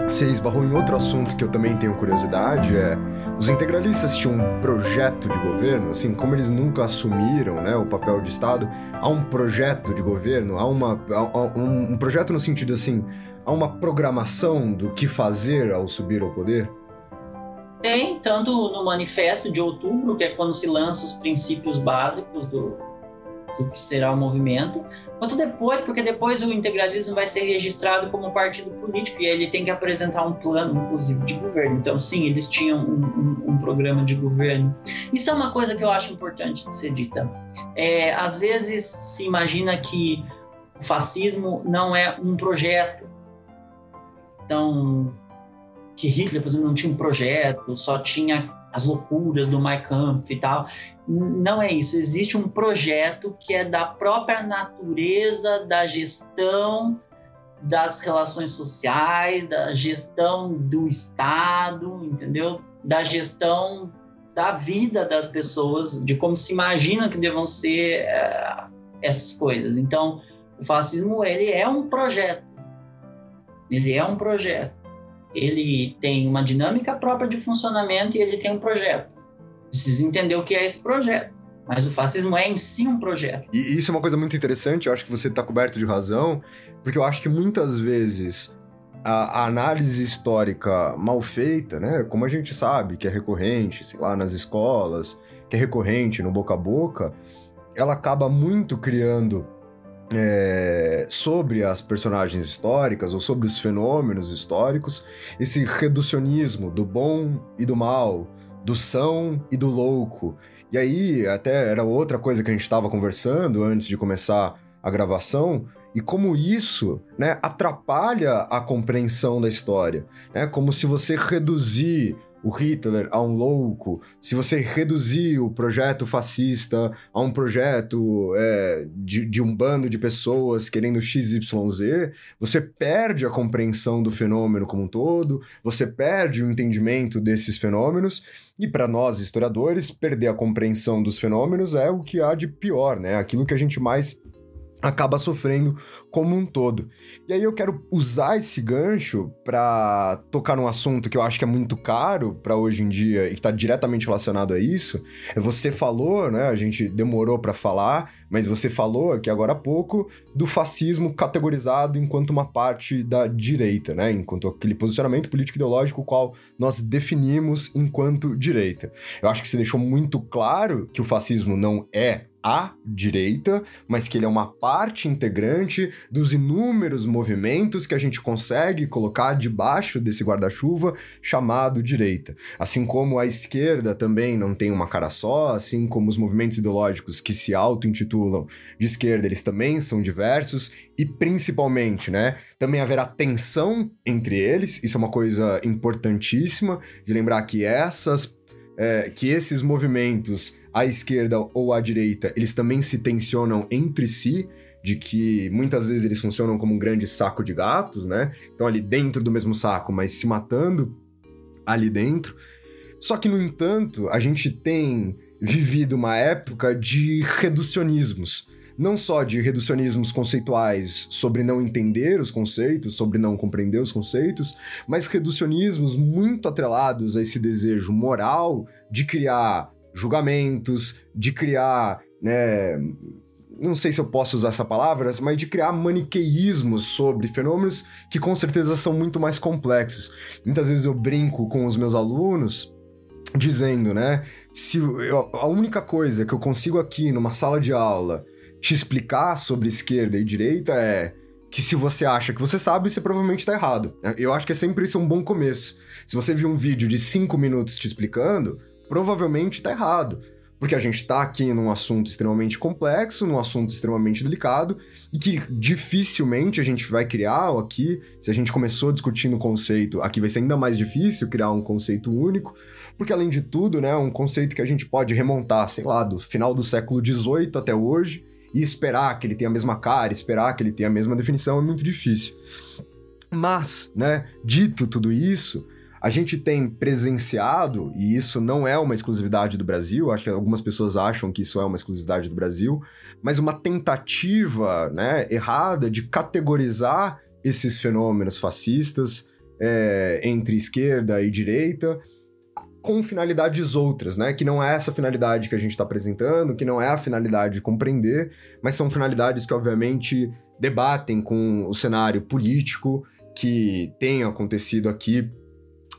Você esbarrou em outro assunto que eu também tenho curiosidade, é os integralistas tinham um projeto de governo, assim, como eles nunca assumiram né, o papel de Estado, há um projeto de governo, há, uma, há um, um projeto no sentido assim, há uma programação do que fazer ao subir ao poder? Tem, tanto no manifesto de outubro, que é quando se lança os princípios básicos do, do que será o movimento, quanto depois, porque depois o integralismo vai ser registrado como partido político e ele tem que apresentar um plano, inclusive, de governo. Então, sim, eles tinham um, um, um programa de governo. Isso é uma coisa que eu acho importante de ser dita. É, às vezes se imagina que o fascismo não é um projeto. Então, que Hitler, por exemplo, não tinha um projeto, só tinha as loucuras do Mein e tal. Não é isso. Existe um projeto que é da própria natureza da gestão das relações sociais, da gestão do Estado, entendeu? Da gestão da vida das pessoas, de como se imagina que devam ser uh, essas coisas. Então, o fascismo ele é um projeto. Ele é um projeto ele tem uma dinâmica própria de funcionamento e ele tem um projeto. Precisa entender o que é esse projeto. Mas o fascismo é em si um projeto. E isso é uma coisa muito interessante, eu acho que você está coberto de razão, porque eu acho que muitas vezes a, a, análise histórica mal feita, né, como a gente sabe que é recorrente, sei lá, nas escolas, que é recorrente no boca a boca, ela acaba muito criando é, sobre as personagens históricas ou sobre os fenômenos históricos, esse reducionismo do bom e do mal, do são e do louco. E aí, até era outra coisa que a gente estava conversando antes de começar a gravação, e como isso né, atrapalha a compreensão da história. Né? Como se você reduzir o Hitler a um louco, se você reduzir o projeto fascista a um projeto é, de, de, um bando de pessoas querendo XYZ, você perde a compreensão do fenômeno como um todo, você perde o entendimento desses fenômenos, e para nós historiadores, perder a compreensão dos fenômenos é o que há de pior, né? Aquilo que a gente mais acaba sofrendo como um todo. E aí eu quero usar esse gancho para tocar num assunto que eu acho que é muito caro para hoje em dia e que está diretamente relacionado a isso. Você falou, né? A gente demorou para falar, mas você falou aqui agora há pouco do fascismo categorizado enquanto uma parte da direita, né? Enquanto aquele posicionamento político ideológico qual nós definimos enquanto direita. Eu acho que você deixou muito claro que o fascismo não é a direita, mas que ele é uma parte integrante dos inúmeros movimentos que a gente consegue colocar debaixo desse guarda-chuva chamado direita. Assim como a esquerda também não tem uma cara só, assim como os movimentos ideológicos que se auto-intitulam de esquerda, eles também são diversos e principalmente, né, também haverá tensão entre eles, isso é uma coisa importantíssima de lembrar que essas é, que esses movimentos à esquerda ou à direita, eles também se tensionam entre si, de que muitas vezes eles funcionam como um grande saco de gatos, né? Então ali dentro do mesmo saco, mas se matando ali dentro. Só que, no entanto, a gente tem vivido uma época de reducionismos. Não só de reducionismos conceituais sobre não entender os conceitos, sobre não compreender os conceitos, mas reducionismos muito atrelados a esse desejo moral de criar julgamentos, de criar, né, não sei se eu posso usar essa palavra, mas de criar maniqueísmos sobre fenômenos que com certeza são muito mais complexos. Muitas vezes eu brinco com os meus alunos dizendo, né, se eu, a única coisa que eu consigo aqui numa sala de aula te explicar sobre esquerda e direita é que se você acha que você sabe, você provavelmente está errado. Eu acho que é sempre isso um bom começo. Se você viu um vídeo de 5 minutos te explicando, provavelmente está errado. Porque a gente está aqui num assunto extremamente complexo, num assunto extremamente delicado, e que dificilmente a gente vai criar aqui, se a gente começou discutindo o conceito, aqui vai ser ainda mais difícil criar um conceito único, porque além de tudo, né, um conceito que a gente pode remontar, sei lá, do final do século XVIII até hoje, e esperar que ele tenha a mesma cara, esperar que ele tenha a mesma definição é muito difícil. Mas, né, dito tudo isso, a gente tem presenciado, e isso não é uma exclusividade do Brasil, acho que algumas pessoas acham que isso é uma exclusividade do Brasil, mas uma tentativa né, errada de categorizar esses fenômenos fascistas é, entre esquerda e direita com finalidades outras, né? Que não é essa finalidade que a gente está apresentando, que não é a finalidade de compreender, mas são finalidades que, obviamente, debatem com o cenário político que tem acontecido aqui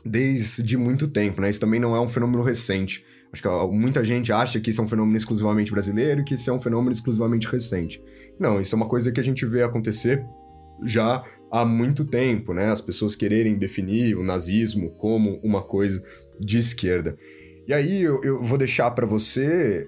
desde muito tempo, né? Isso também não é um fenômeno recente. Acho que muita gente acha que isso é um fenômeno exclusivamente brasileiro que isso é um fenômeno exclusivamente recente. Não, isso é uma coisa que a gente vê acontecer já há muito tempo, né? As pessoas quererem definir o nazismo como uma coisa de esquerda. E aí eu, eu vou deixar para você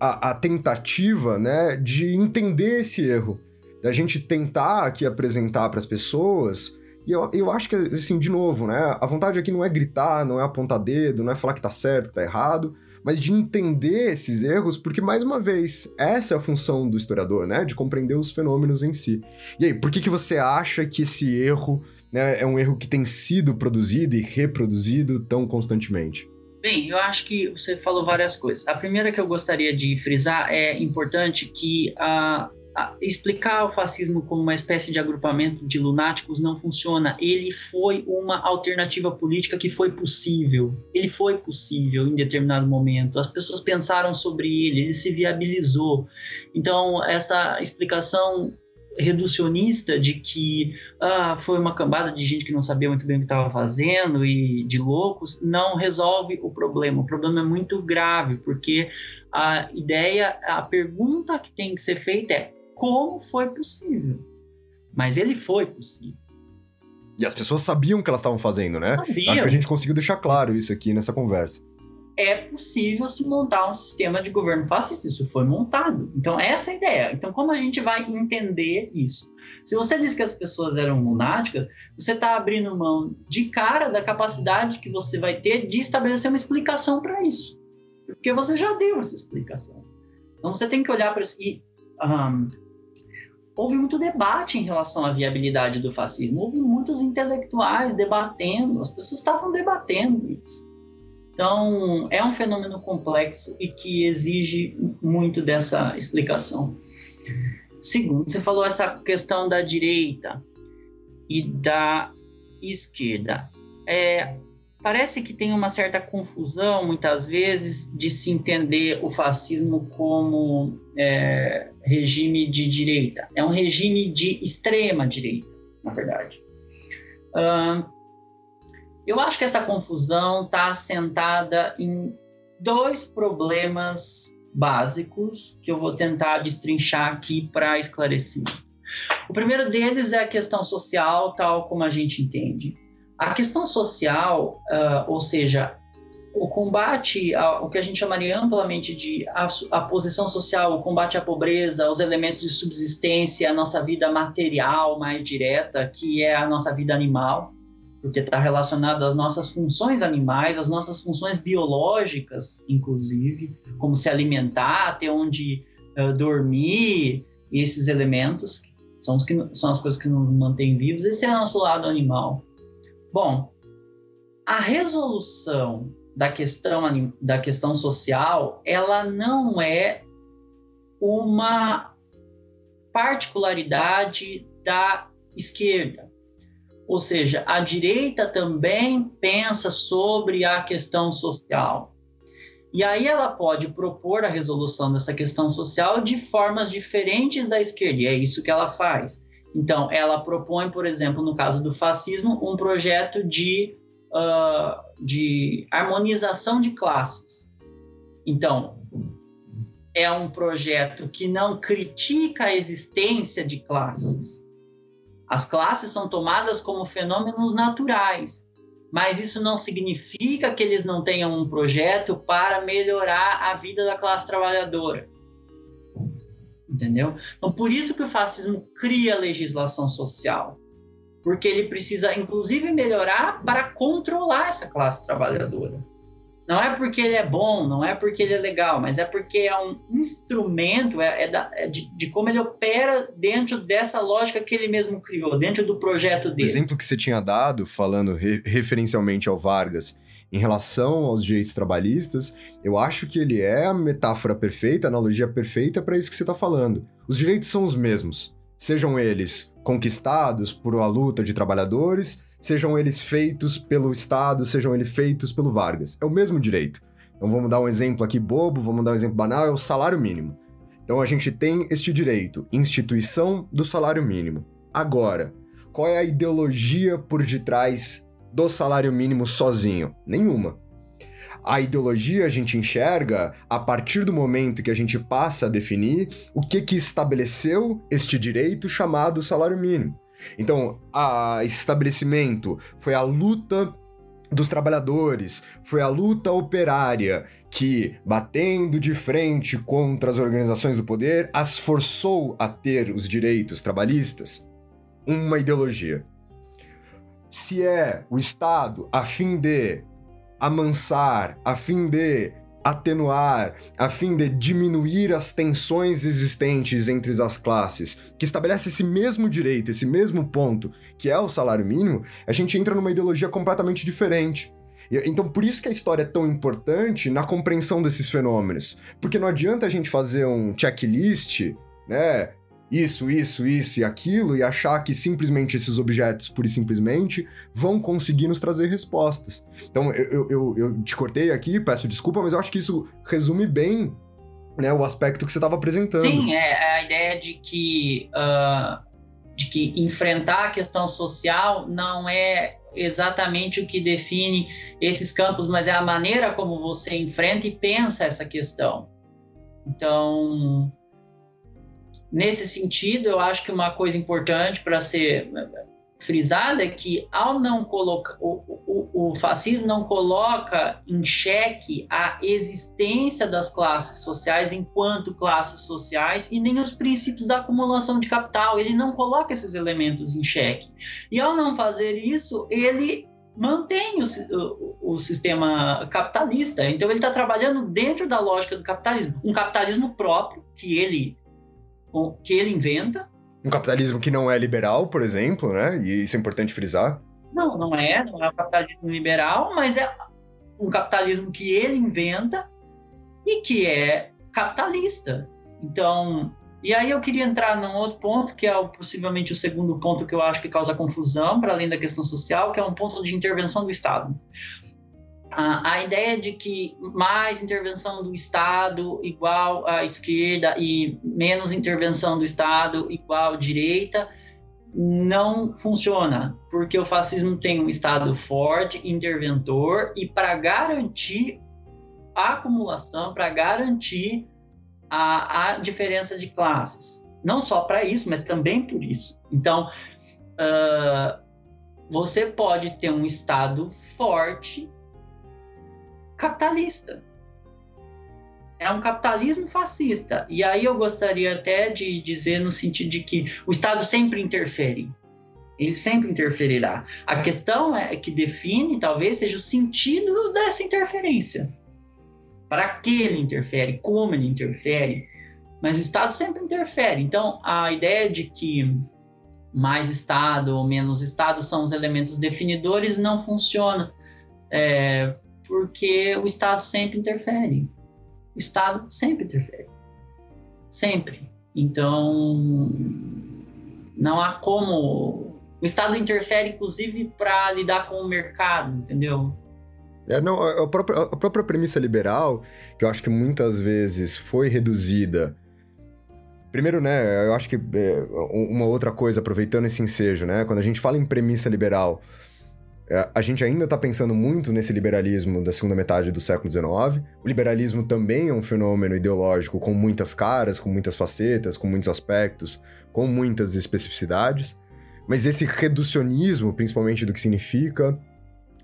a, a, tentativa, né, de entender esse erro, da gente tentar aqui apresentar para as pessoas e eu, eu acho que, assim, de novo, né? A vontade aqui não é gritar, não é apontar dedo, não é falar que tá certo, que tá errado, mas de entender esses erros, porque, mais uma vez, essa é a função do historiador, né? De compreender os fenômenos em si. E aí, por que, que você acha que esse erro né, é um erro que tem sido produzido e reproduzido tão constantemente? Bem, eu acho que você falou várias coisas. A primeira que eu gostaria de frisar é importante que a, explicar o fascismo como uma espécie de agrupamento de lunáticos não funciona. Ele foi uma alternativa política que foi possível. Ele foi possível em determinado momento. As pessoas pensaram sobre ele, ele se viabilizou. Então, essa explicação reducionista de que ah, foi uma cambada de gente que não sabia muito bem o que estava fazendo e de loucos, não resolve o problema. O problema é muito grave, porque a ideia, a pergunta que tem que ser feita é como foi possível. Mas ele foi possível. E as pessoas sabiam o que elas estavam fazendo, né? Sabiam. Acho que a gente conseguiu deixar claro isso aqui nessa conversa. É possível se montar um sistema de governo fascista. Isso foi montado. Então, essa é a ideia. Então, como a gente vai entender isso? Se você diz que as pessoas eram lunáticas, você está abrindo mão de cara da capacidade que você vai ter de estabelecer uma explicação para isso. Porque você já deu essa explicação. Então, você tem que olhar para isso. E um, houve muito debate em relação à viabilidade do fascismo. Houve muitos intelectuais debatendo, as pessoas estavam debatendo isso. Então, é um fenômeno complexo e que exige muito dessa explicação. Segundo, você falou essa questão da direita e da esquerda. É, parece que tem uma certa confusão, muitas vezes, de se entender o fascismo como é, regime de direita. É um regime de extrema direita, na verdade. Uh, eu acho que essa confusão está assentada em dois problemas básicos que eu vou tentar destrinchar aqui para esclarecer. O primeiro deles é a questão social, tal como a gente entende. A questão social, uh, ou seja, o combate, ao, que a gente chamaria amplamente de a, a, posição social, o combate à pobreza, os elementos de subsistência, a nossa vida material mais direta, que é a nossa vida animal, porque está relacionado às nossas funções animais, às nossas funções biológicas, inclusive, como se alimentar, ter onde uh, dormir, esses elementos são, que, são as coisas que nos mantêm vivos. Esse é o nosso lado animal. Bom, a resolução da questão, da questão social, ela não é uma particularidade da esquerda. Ou seja, a direita também pensa sobre a questão social. E aí ela pode propor a resolução dessa questão social de formas diferentes da esquerda, e é isso que ela faz. Então, ela propõe, por exemplo, no caso do fascismo, um projeto de, uh, de harmonização de classes. Então, é um projeto que não critica a existência de classes. As classes são tomadas como fenômenos naturais, mas isso não significa que eles não tenham um projeto para melhorar a vida da classe trabalhadora entendeu? Então, por isso que o fascismo cria legislação social, porque ele precisa, inclusive, melhorar para controlar essa classe trabalhadora. Não é porque ele é bom, não é porque ele é legal, mas é porque é um instrumento é, é, da, é de, de, como ele opera dentro dessa lógica que ele mesmo criou, dentro do projeto dele. O exemplo que você tinha dado, falando re referencialmente ao Vargas, em relação aos direitos trabalhistas, eu acho que ele é a metáfora perfeita, a analogia perfeita para isso que você está falando. Os direitos são os mesmos, sejam eles conquistados por uma luta de trabalhadores, sejam eles feitos pelo Estado, sejam eles feitos pelo Vargas. É o mesmo direito. Então vamos dar um exemplo aqui bobo, vamos dar um exemplo banal, é o salário mínimo. Então a gente tem este direito, instituição do salário mínimo. Agora, qual é a ideologia por detrás do salário mínimo sozinho? Nenhuma. A ideologia a gente enxerga a partir do momento que a gente passa a definir o que que estabeleceu este direito chamado salário mínimo. Então, a estabelecimento foi a luta dos trabalhadores, foi a luta operária que, batendo de frente contra as organizações do poder, as forçou a ter os direitos trabalhistas. Uma ideologia se é o Estado a fim de amansar, a fim de atenuar, a fim de diminuir as tensões existentes entre as classes, que estabelece esse mesmo direito, esse mesmo ponto, que é o salário mínimo, a gente entra numa ideologia completamente diferente. Então, por isso que a história é tão importante na compreensão desses fenômenos. Porque não adianta a gente fazer um checklist, né? Isso, isso, isso e aquilo e achar que simplesmente esses objetos, pura e simplesmente, vão conseguir nos trazer respostas. Então, eu, eu, eu te cortei aqui, peço desculpa, mas eu acho que isso resume bem né, o aspecto que você estava apresentando. Sim, é a ideia de que, uh, de que enfrentar a questão social não é exatamente o que define esses campos, mas é a maneira como você enfrenta e pensa essa questão. Então, Nesse sentido, eu acho que uma coisa importante para ser frisada é que ao não colocar o, o, o, fascismo não coloca em xeque a existência das classes sociais enquanto classes sociais e nem os princípios da acumulação de capital. Ele não coloca esses elementos em xeque. E ao não fazer isso ele mantém o, o, o sistema capitalista. Então ele está trabalhando dentro da lógica do capitalismo. Um capitalismo próprio que ele que ele inventa. Um capitalismo que não é liberal, por exemplo, né? E isso é importante frisar. Não, não é, não é um capitalismo liberal, mas é um capitalismo que ele inventa e que é capitalista. Então, E aí eu queria entrar num outro ponto, que é possivelmente o segundo ponto que eu acho que causa confusão, para além da questão social, que é um ponto de intervenção do Estado. A, a ideia de que mais intervenção do Estado igual à esquerda e menos intervenção do Estado igual à direita não funciona, porque o fascismo tem um Estado forte, interventor, e para garantir a acumulação, para garantir a, a diferença de classes. Não só para isso, mas também por isso. Então, uh, você pode ter um Estado forte capitalista. É um capitalismo fascista. E aí eu gostaria até de dizer no sentido de que o Estado sempre interfere. Ele sempre interferirá. A questão é que define, talvez, seja o sentido dessa interferência para que ele interfere, como ele interfere, mas o Estado sempre interfere. Então, a ideia de que mais Estado ou menos Estado são os elementos definidores não funciona, é, porque o Estado sempre interfere. O Estado sempre interfere. Sempre. Então, não há como. O Estado interfere, inclusive, para lidar com o mercado, entendeu? É, não, a própria, a própria premissa liberal, que eu acho que muitas vezes foi reduzida. Primeiro, né, eu acho que é, uma outra coisa, aproveitando esse ensejo, né, quando a gente fala em premissa liberal, a gente ainda está pensando muito nesse liberalismo da segunda metade do século XIX. O liberalismo também é um fenômeno ideológico com muitas caras, com muitas facetas, com muitos aspectos, com muitas especificidades. Mas esse reducionismo, principalmente do que significa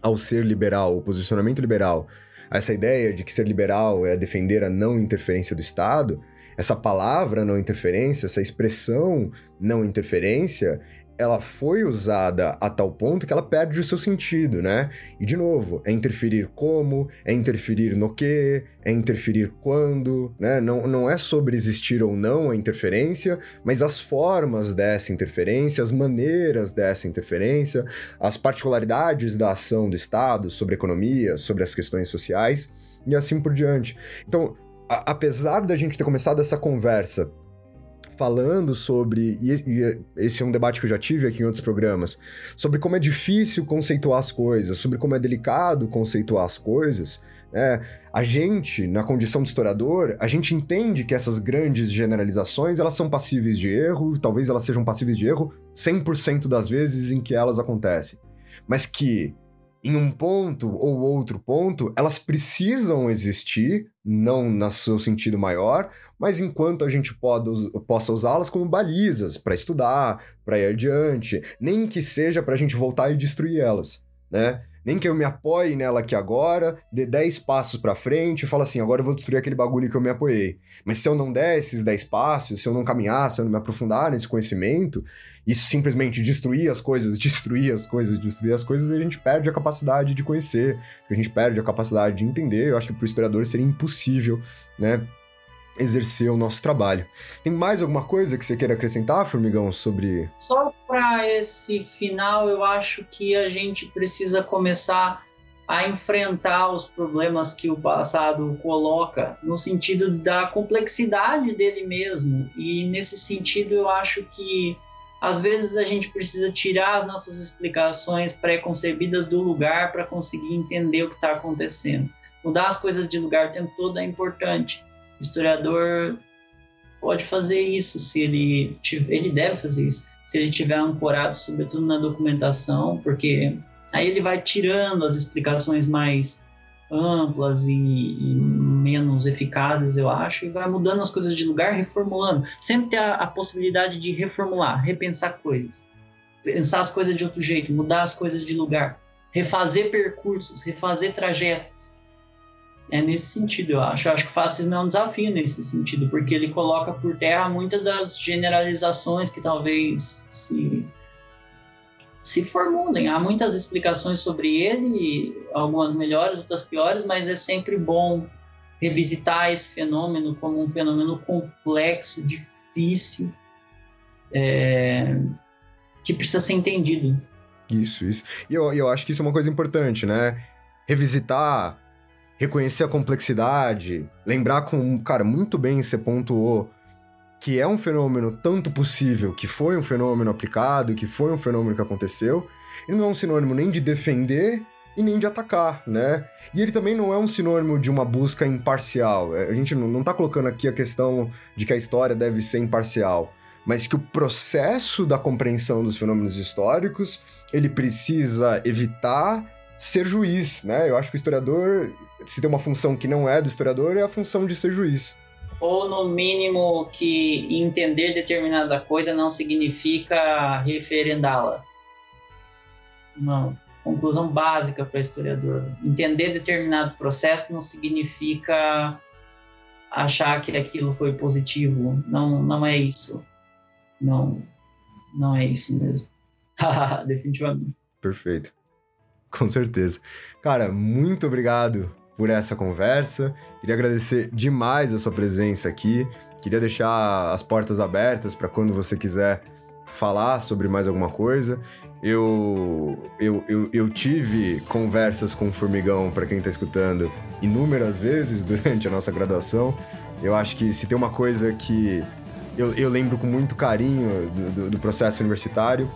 ao ser liberal, o posicionamento liberal, essa ideia de que ser liberal é defender a não interferência do Estado, essa palavra não interferência, essa expressão não interferência, ela foi usada a tal ponto que ela perde o seu sentido, né? E de novo, é interferir como, é interferir no que, é interferir quando, né? Não, não é sobre existir ou não a interferência, mas as formas dessa interferência, as maneiras dessa interferência, as particularidades da ação do Estado sobre a economia, sobre as questões sociais e assim por diante. Então, a, apesar da gente ter começado essa conversa falando sobre, e, e, esse é um debate que eu já tive aqui em outros programas, sobre como é difícil conceituar as coisas, sobre como é delicado conceituar as coisas, né? A gente, na condição de historiador, a gente entende que essas grandes generalizações, elas são passíveis de erro, talvez elas sejam passíveis de erro 100% das vezes em que elas acontecem. Mas que em um ponto ou outro ponto, elas precisam existir, não no seu sentido maior, mas enquanto a gente pode, possa usá-las como balizas para estudar, para ir adiante, nem que seja para a gente voltar e destruir elas, né? Nem que eu me apoie nela aqui agora, dê 10 passos para frente e fale assim, agora eu vou destruir aquele bagulho que eu me apoiei. Mas se eu não der esses 10 passos, se eu não caminhar, se eu não me aprofundar nesse conhecimento, isso simplesmente destruir as coisas, (laughs) destruir as coisas, destruir as coisas, a gente perde a capacidade de conhecer, a gente perde a capacidade de entender. Eu acho que para o historiador seria impossível, né, exercer o nosso trabalho. Tem mais alguma coisa que você queira acrescentar, Formigão, sobre. Só para esse final, eu acho que a gente precisa começar a enfrentar os problemas que o passado coloca, no sentido da complexidade dele mesmo. E nesse sentido, eu acho que às vezes a gente precisa tirar as nossas explicações pré-concebidas do lugar para conseguir entender o que está acontecendo. Mudar as coisas de lugar o tempo todo é importante o historiador pode fazer isso se ele ele deve fazer isso se ele tiver ancorado sobretudo na documentação porque aí ele vai tirando as explicações mais amplas e, e, menos eficazes eu acho e vai mudando as coisas de lugar reformulando sempre ter a, a possibilidade de reformular repensar coisas pensar as coisas de outro jeito mudar as coisas de lugar refazer percursos refazer trajetos é nesse sentido, eu acho. Eu acho que o fascismo é um desafio nesse sentido, porque ele coloca por terra muitas das generalizações que talvez se, se formulem. Há muitas explicações sobre ele, algumas melhores, outras piores, mas é sempre bom revisitar esse fenômeno como um fenômeno complexo, difícil, é, que precisa ser entendido. Isso, isso. E eu, eu acho que isso é uma coisa importante, né? Revisitar reconhecer a complexidade, lembrar com, cara, muito bem você pontuou que é um fenômeno tanto possível, que foi um fenômeno aplicado, que foi um fenômeno que aconteceu, ele não é um sinônimo nem de defender e nem de atacar, né? E ele também não é um sinônimo de uma busca imparcial. É, a gente não está colocando aqui a questão de que a história deve ser imparcial, mas que o processo da compreensão dos fenômenos históricos ele precisa evitar ser juiz, né? Eu acho que o historiador, se tem uma função que não é do historiador, é a função de ser juiz. Ou, no mínimo, que entender determinada coisa não significa referendá-la. Uma conclusão básica para historiador. Entender determinado processo não significa achar que aquilo foi positivo. Não, não é isso. Não, não é isso mesmo. (laughs) Definitivamente. Perfeito. Com certeza. Cara, muito obrigado por essa conversa. Queria agradecer demais a sua presença aqui. Queria deixar as portas abertas para quando você quiser falar sobre mais alguma coisa. Eu, eu, eu, eu tive conversas com o Formigão, para quem está escutando, inúmeras vezes (laughs) durante a nossa graduação. Eu acho que se tem uma coisa que eu, eu lembro com muito carinho do, do, do processo universitário,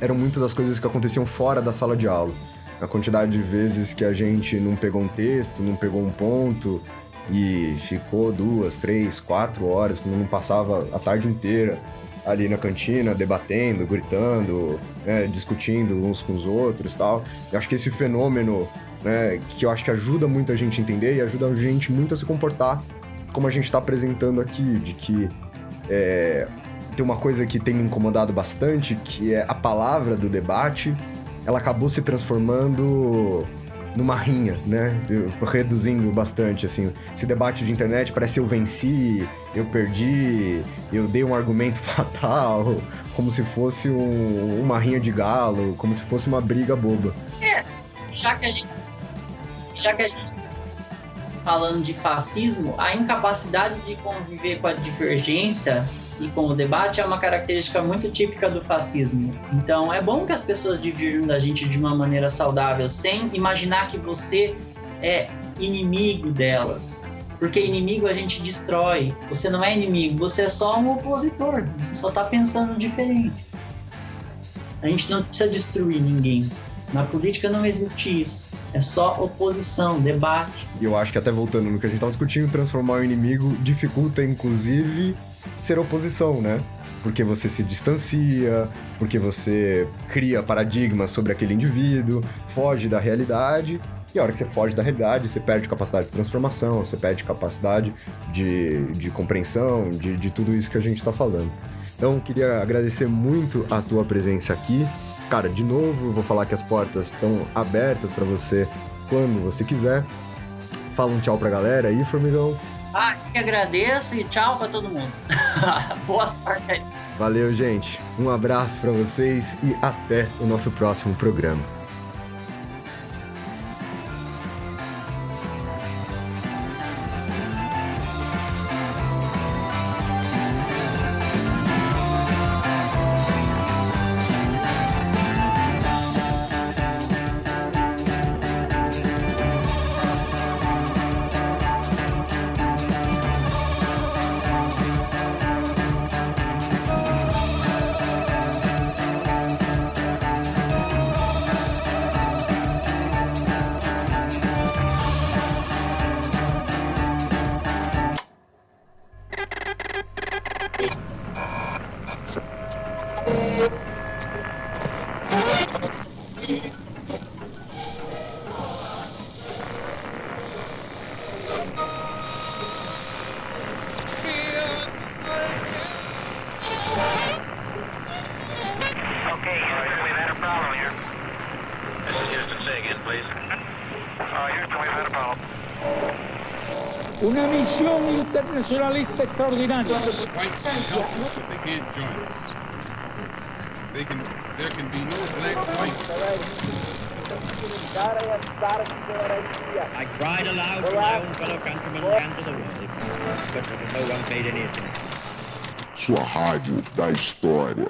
eram muitas das coisas que aconteciam fora da sala de aula. A quantidade de vezes que a gente não pegou um texto, não pegou um ponto e ficou duas, três, quatro horas, quando não passava a tarde inteira ali na cantina, debatendo, gritando, né, discutindo uns com os outros tal. Eu acho que esse fenômeno, né, que eu acho que ajuda muito a gente a entender e ajuda a gente muito a se comportar como a gente está apresentando aqui, de que é, tem uma coisa que tem me incomodado bastante, que é a palavra do debate, ela acabou se transformando numa rinha, né? Reduzindo bastante, assim. Esse debate de internet parece eu venci, eu perdi, eu dei um argumento (laughs) fatal, como se fosse um, uma rinha de galo, como se fosse uma briga boba. É, já que a gente. Já que a gente falando de fascismo, a incapacidade de conviver com a divergência e com o debate é uma característica muito típica do fascismo. Então é bom que as pessoas divirjam da gente de uma maneira saudável, sem imaginar que você é inimigo delas. Porque inimigo a gente destrói. Você não é inimigo, você é só um opositor. Você só está pensando diferente. A gente não precisa destruir ninguém. Na política não existe isso. É só oposição, debate. E eu acho que até voltando no que a gente estava discutindo, transformar o inimigo dificulta, inclusive, ser oposição, né? Porque você se distancia, porque você cria paradigmas sobre aquele indivíduo, foge da realidade. E a hora que você foge da realidade, você perde capacidade de transformação, você perde capacidade de, de compreensão, de, de tudo isso que a gente está falando. Então, queria agradecer muito a tua presença aqui. Cara, de novo, eu vou falar que as portas estão abertas para você quando você quiser. Fala um tchau pra galera aí, formigão. Ah, que agradeço e tchau para todo mundo. (laughs) Boa sorte aí. Valeu, gente. Um abraço para vocês e até o nosso próximo programa. Nacionalista extraordinario. I cried aloud to my own fellow countrymen and to the world, but no one paid any attention. Sua rádio da história.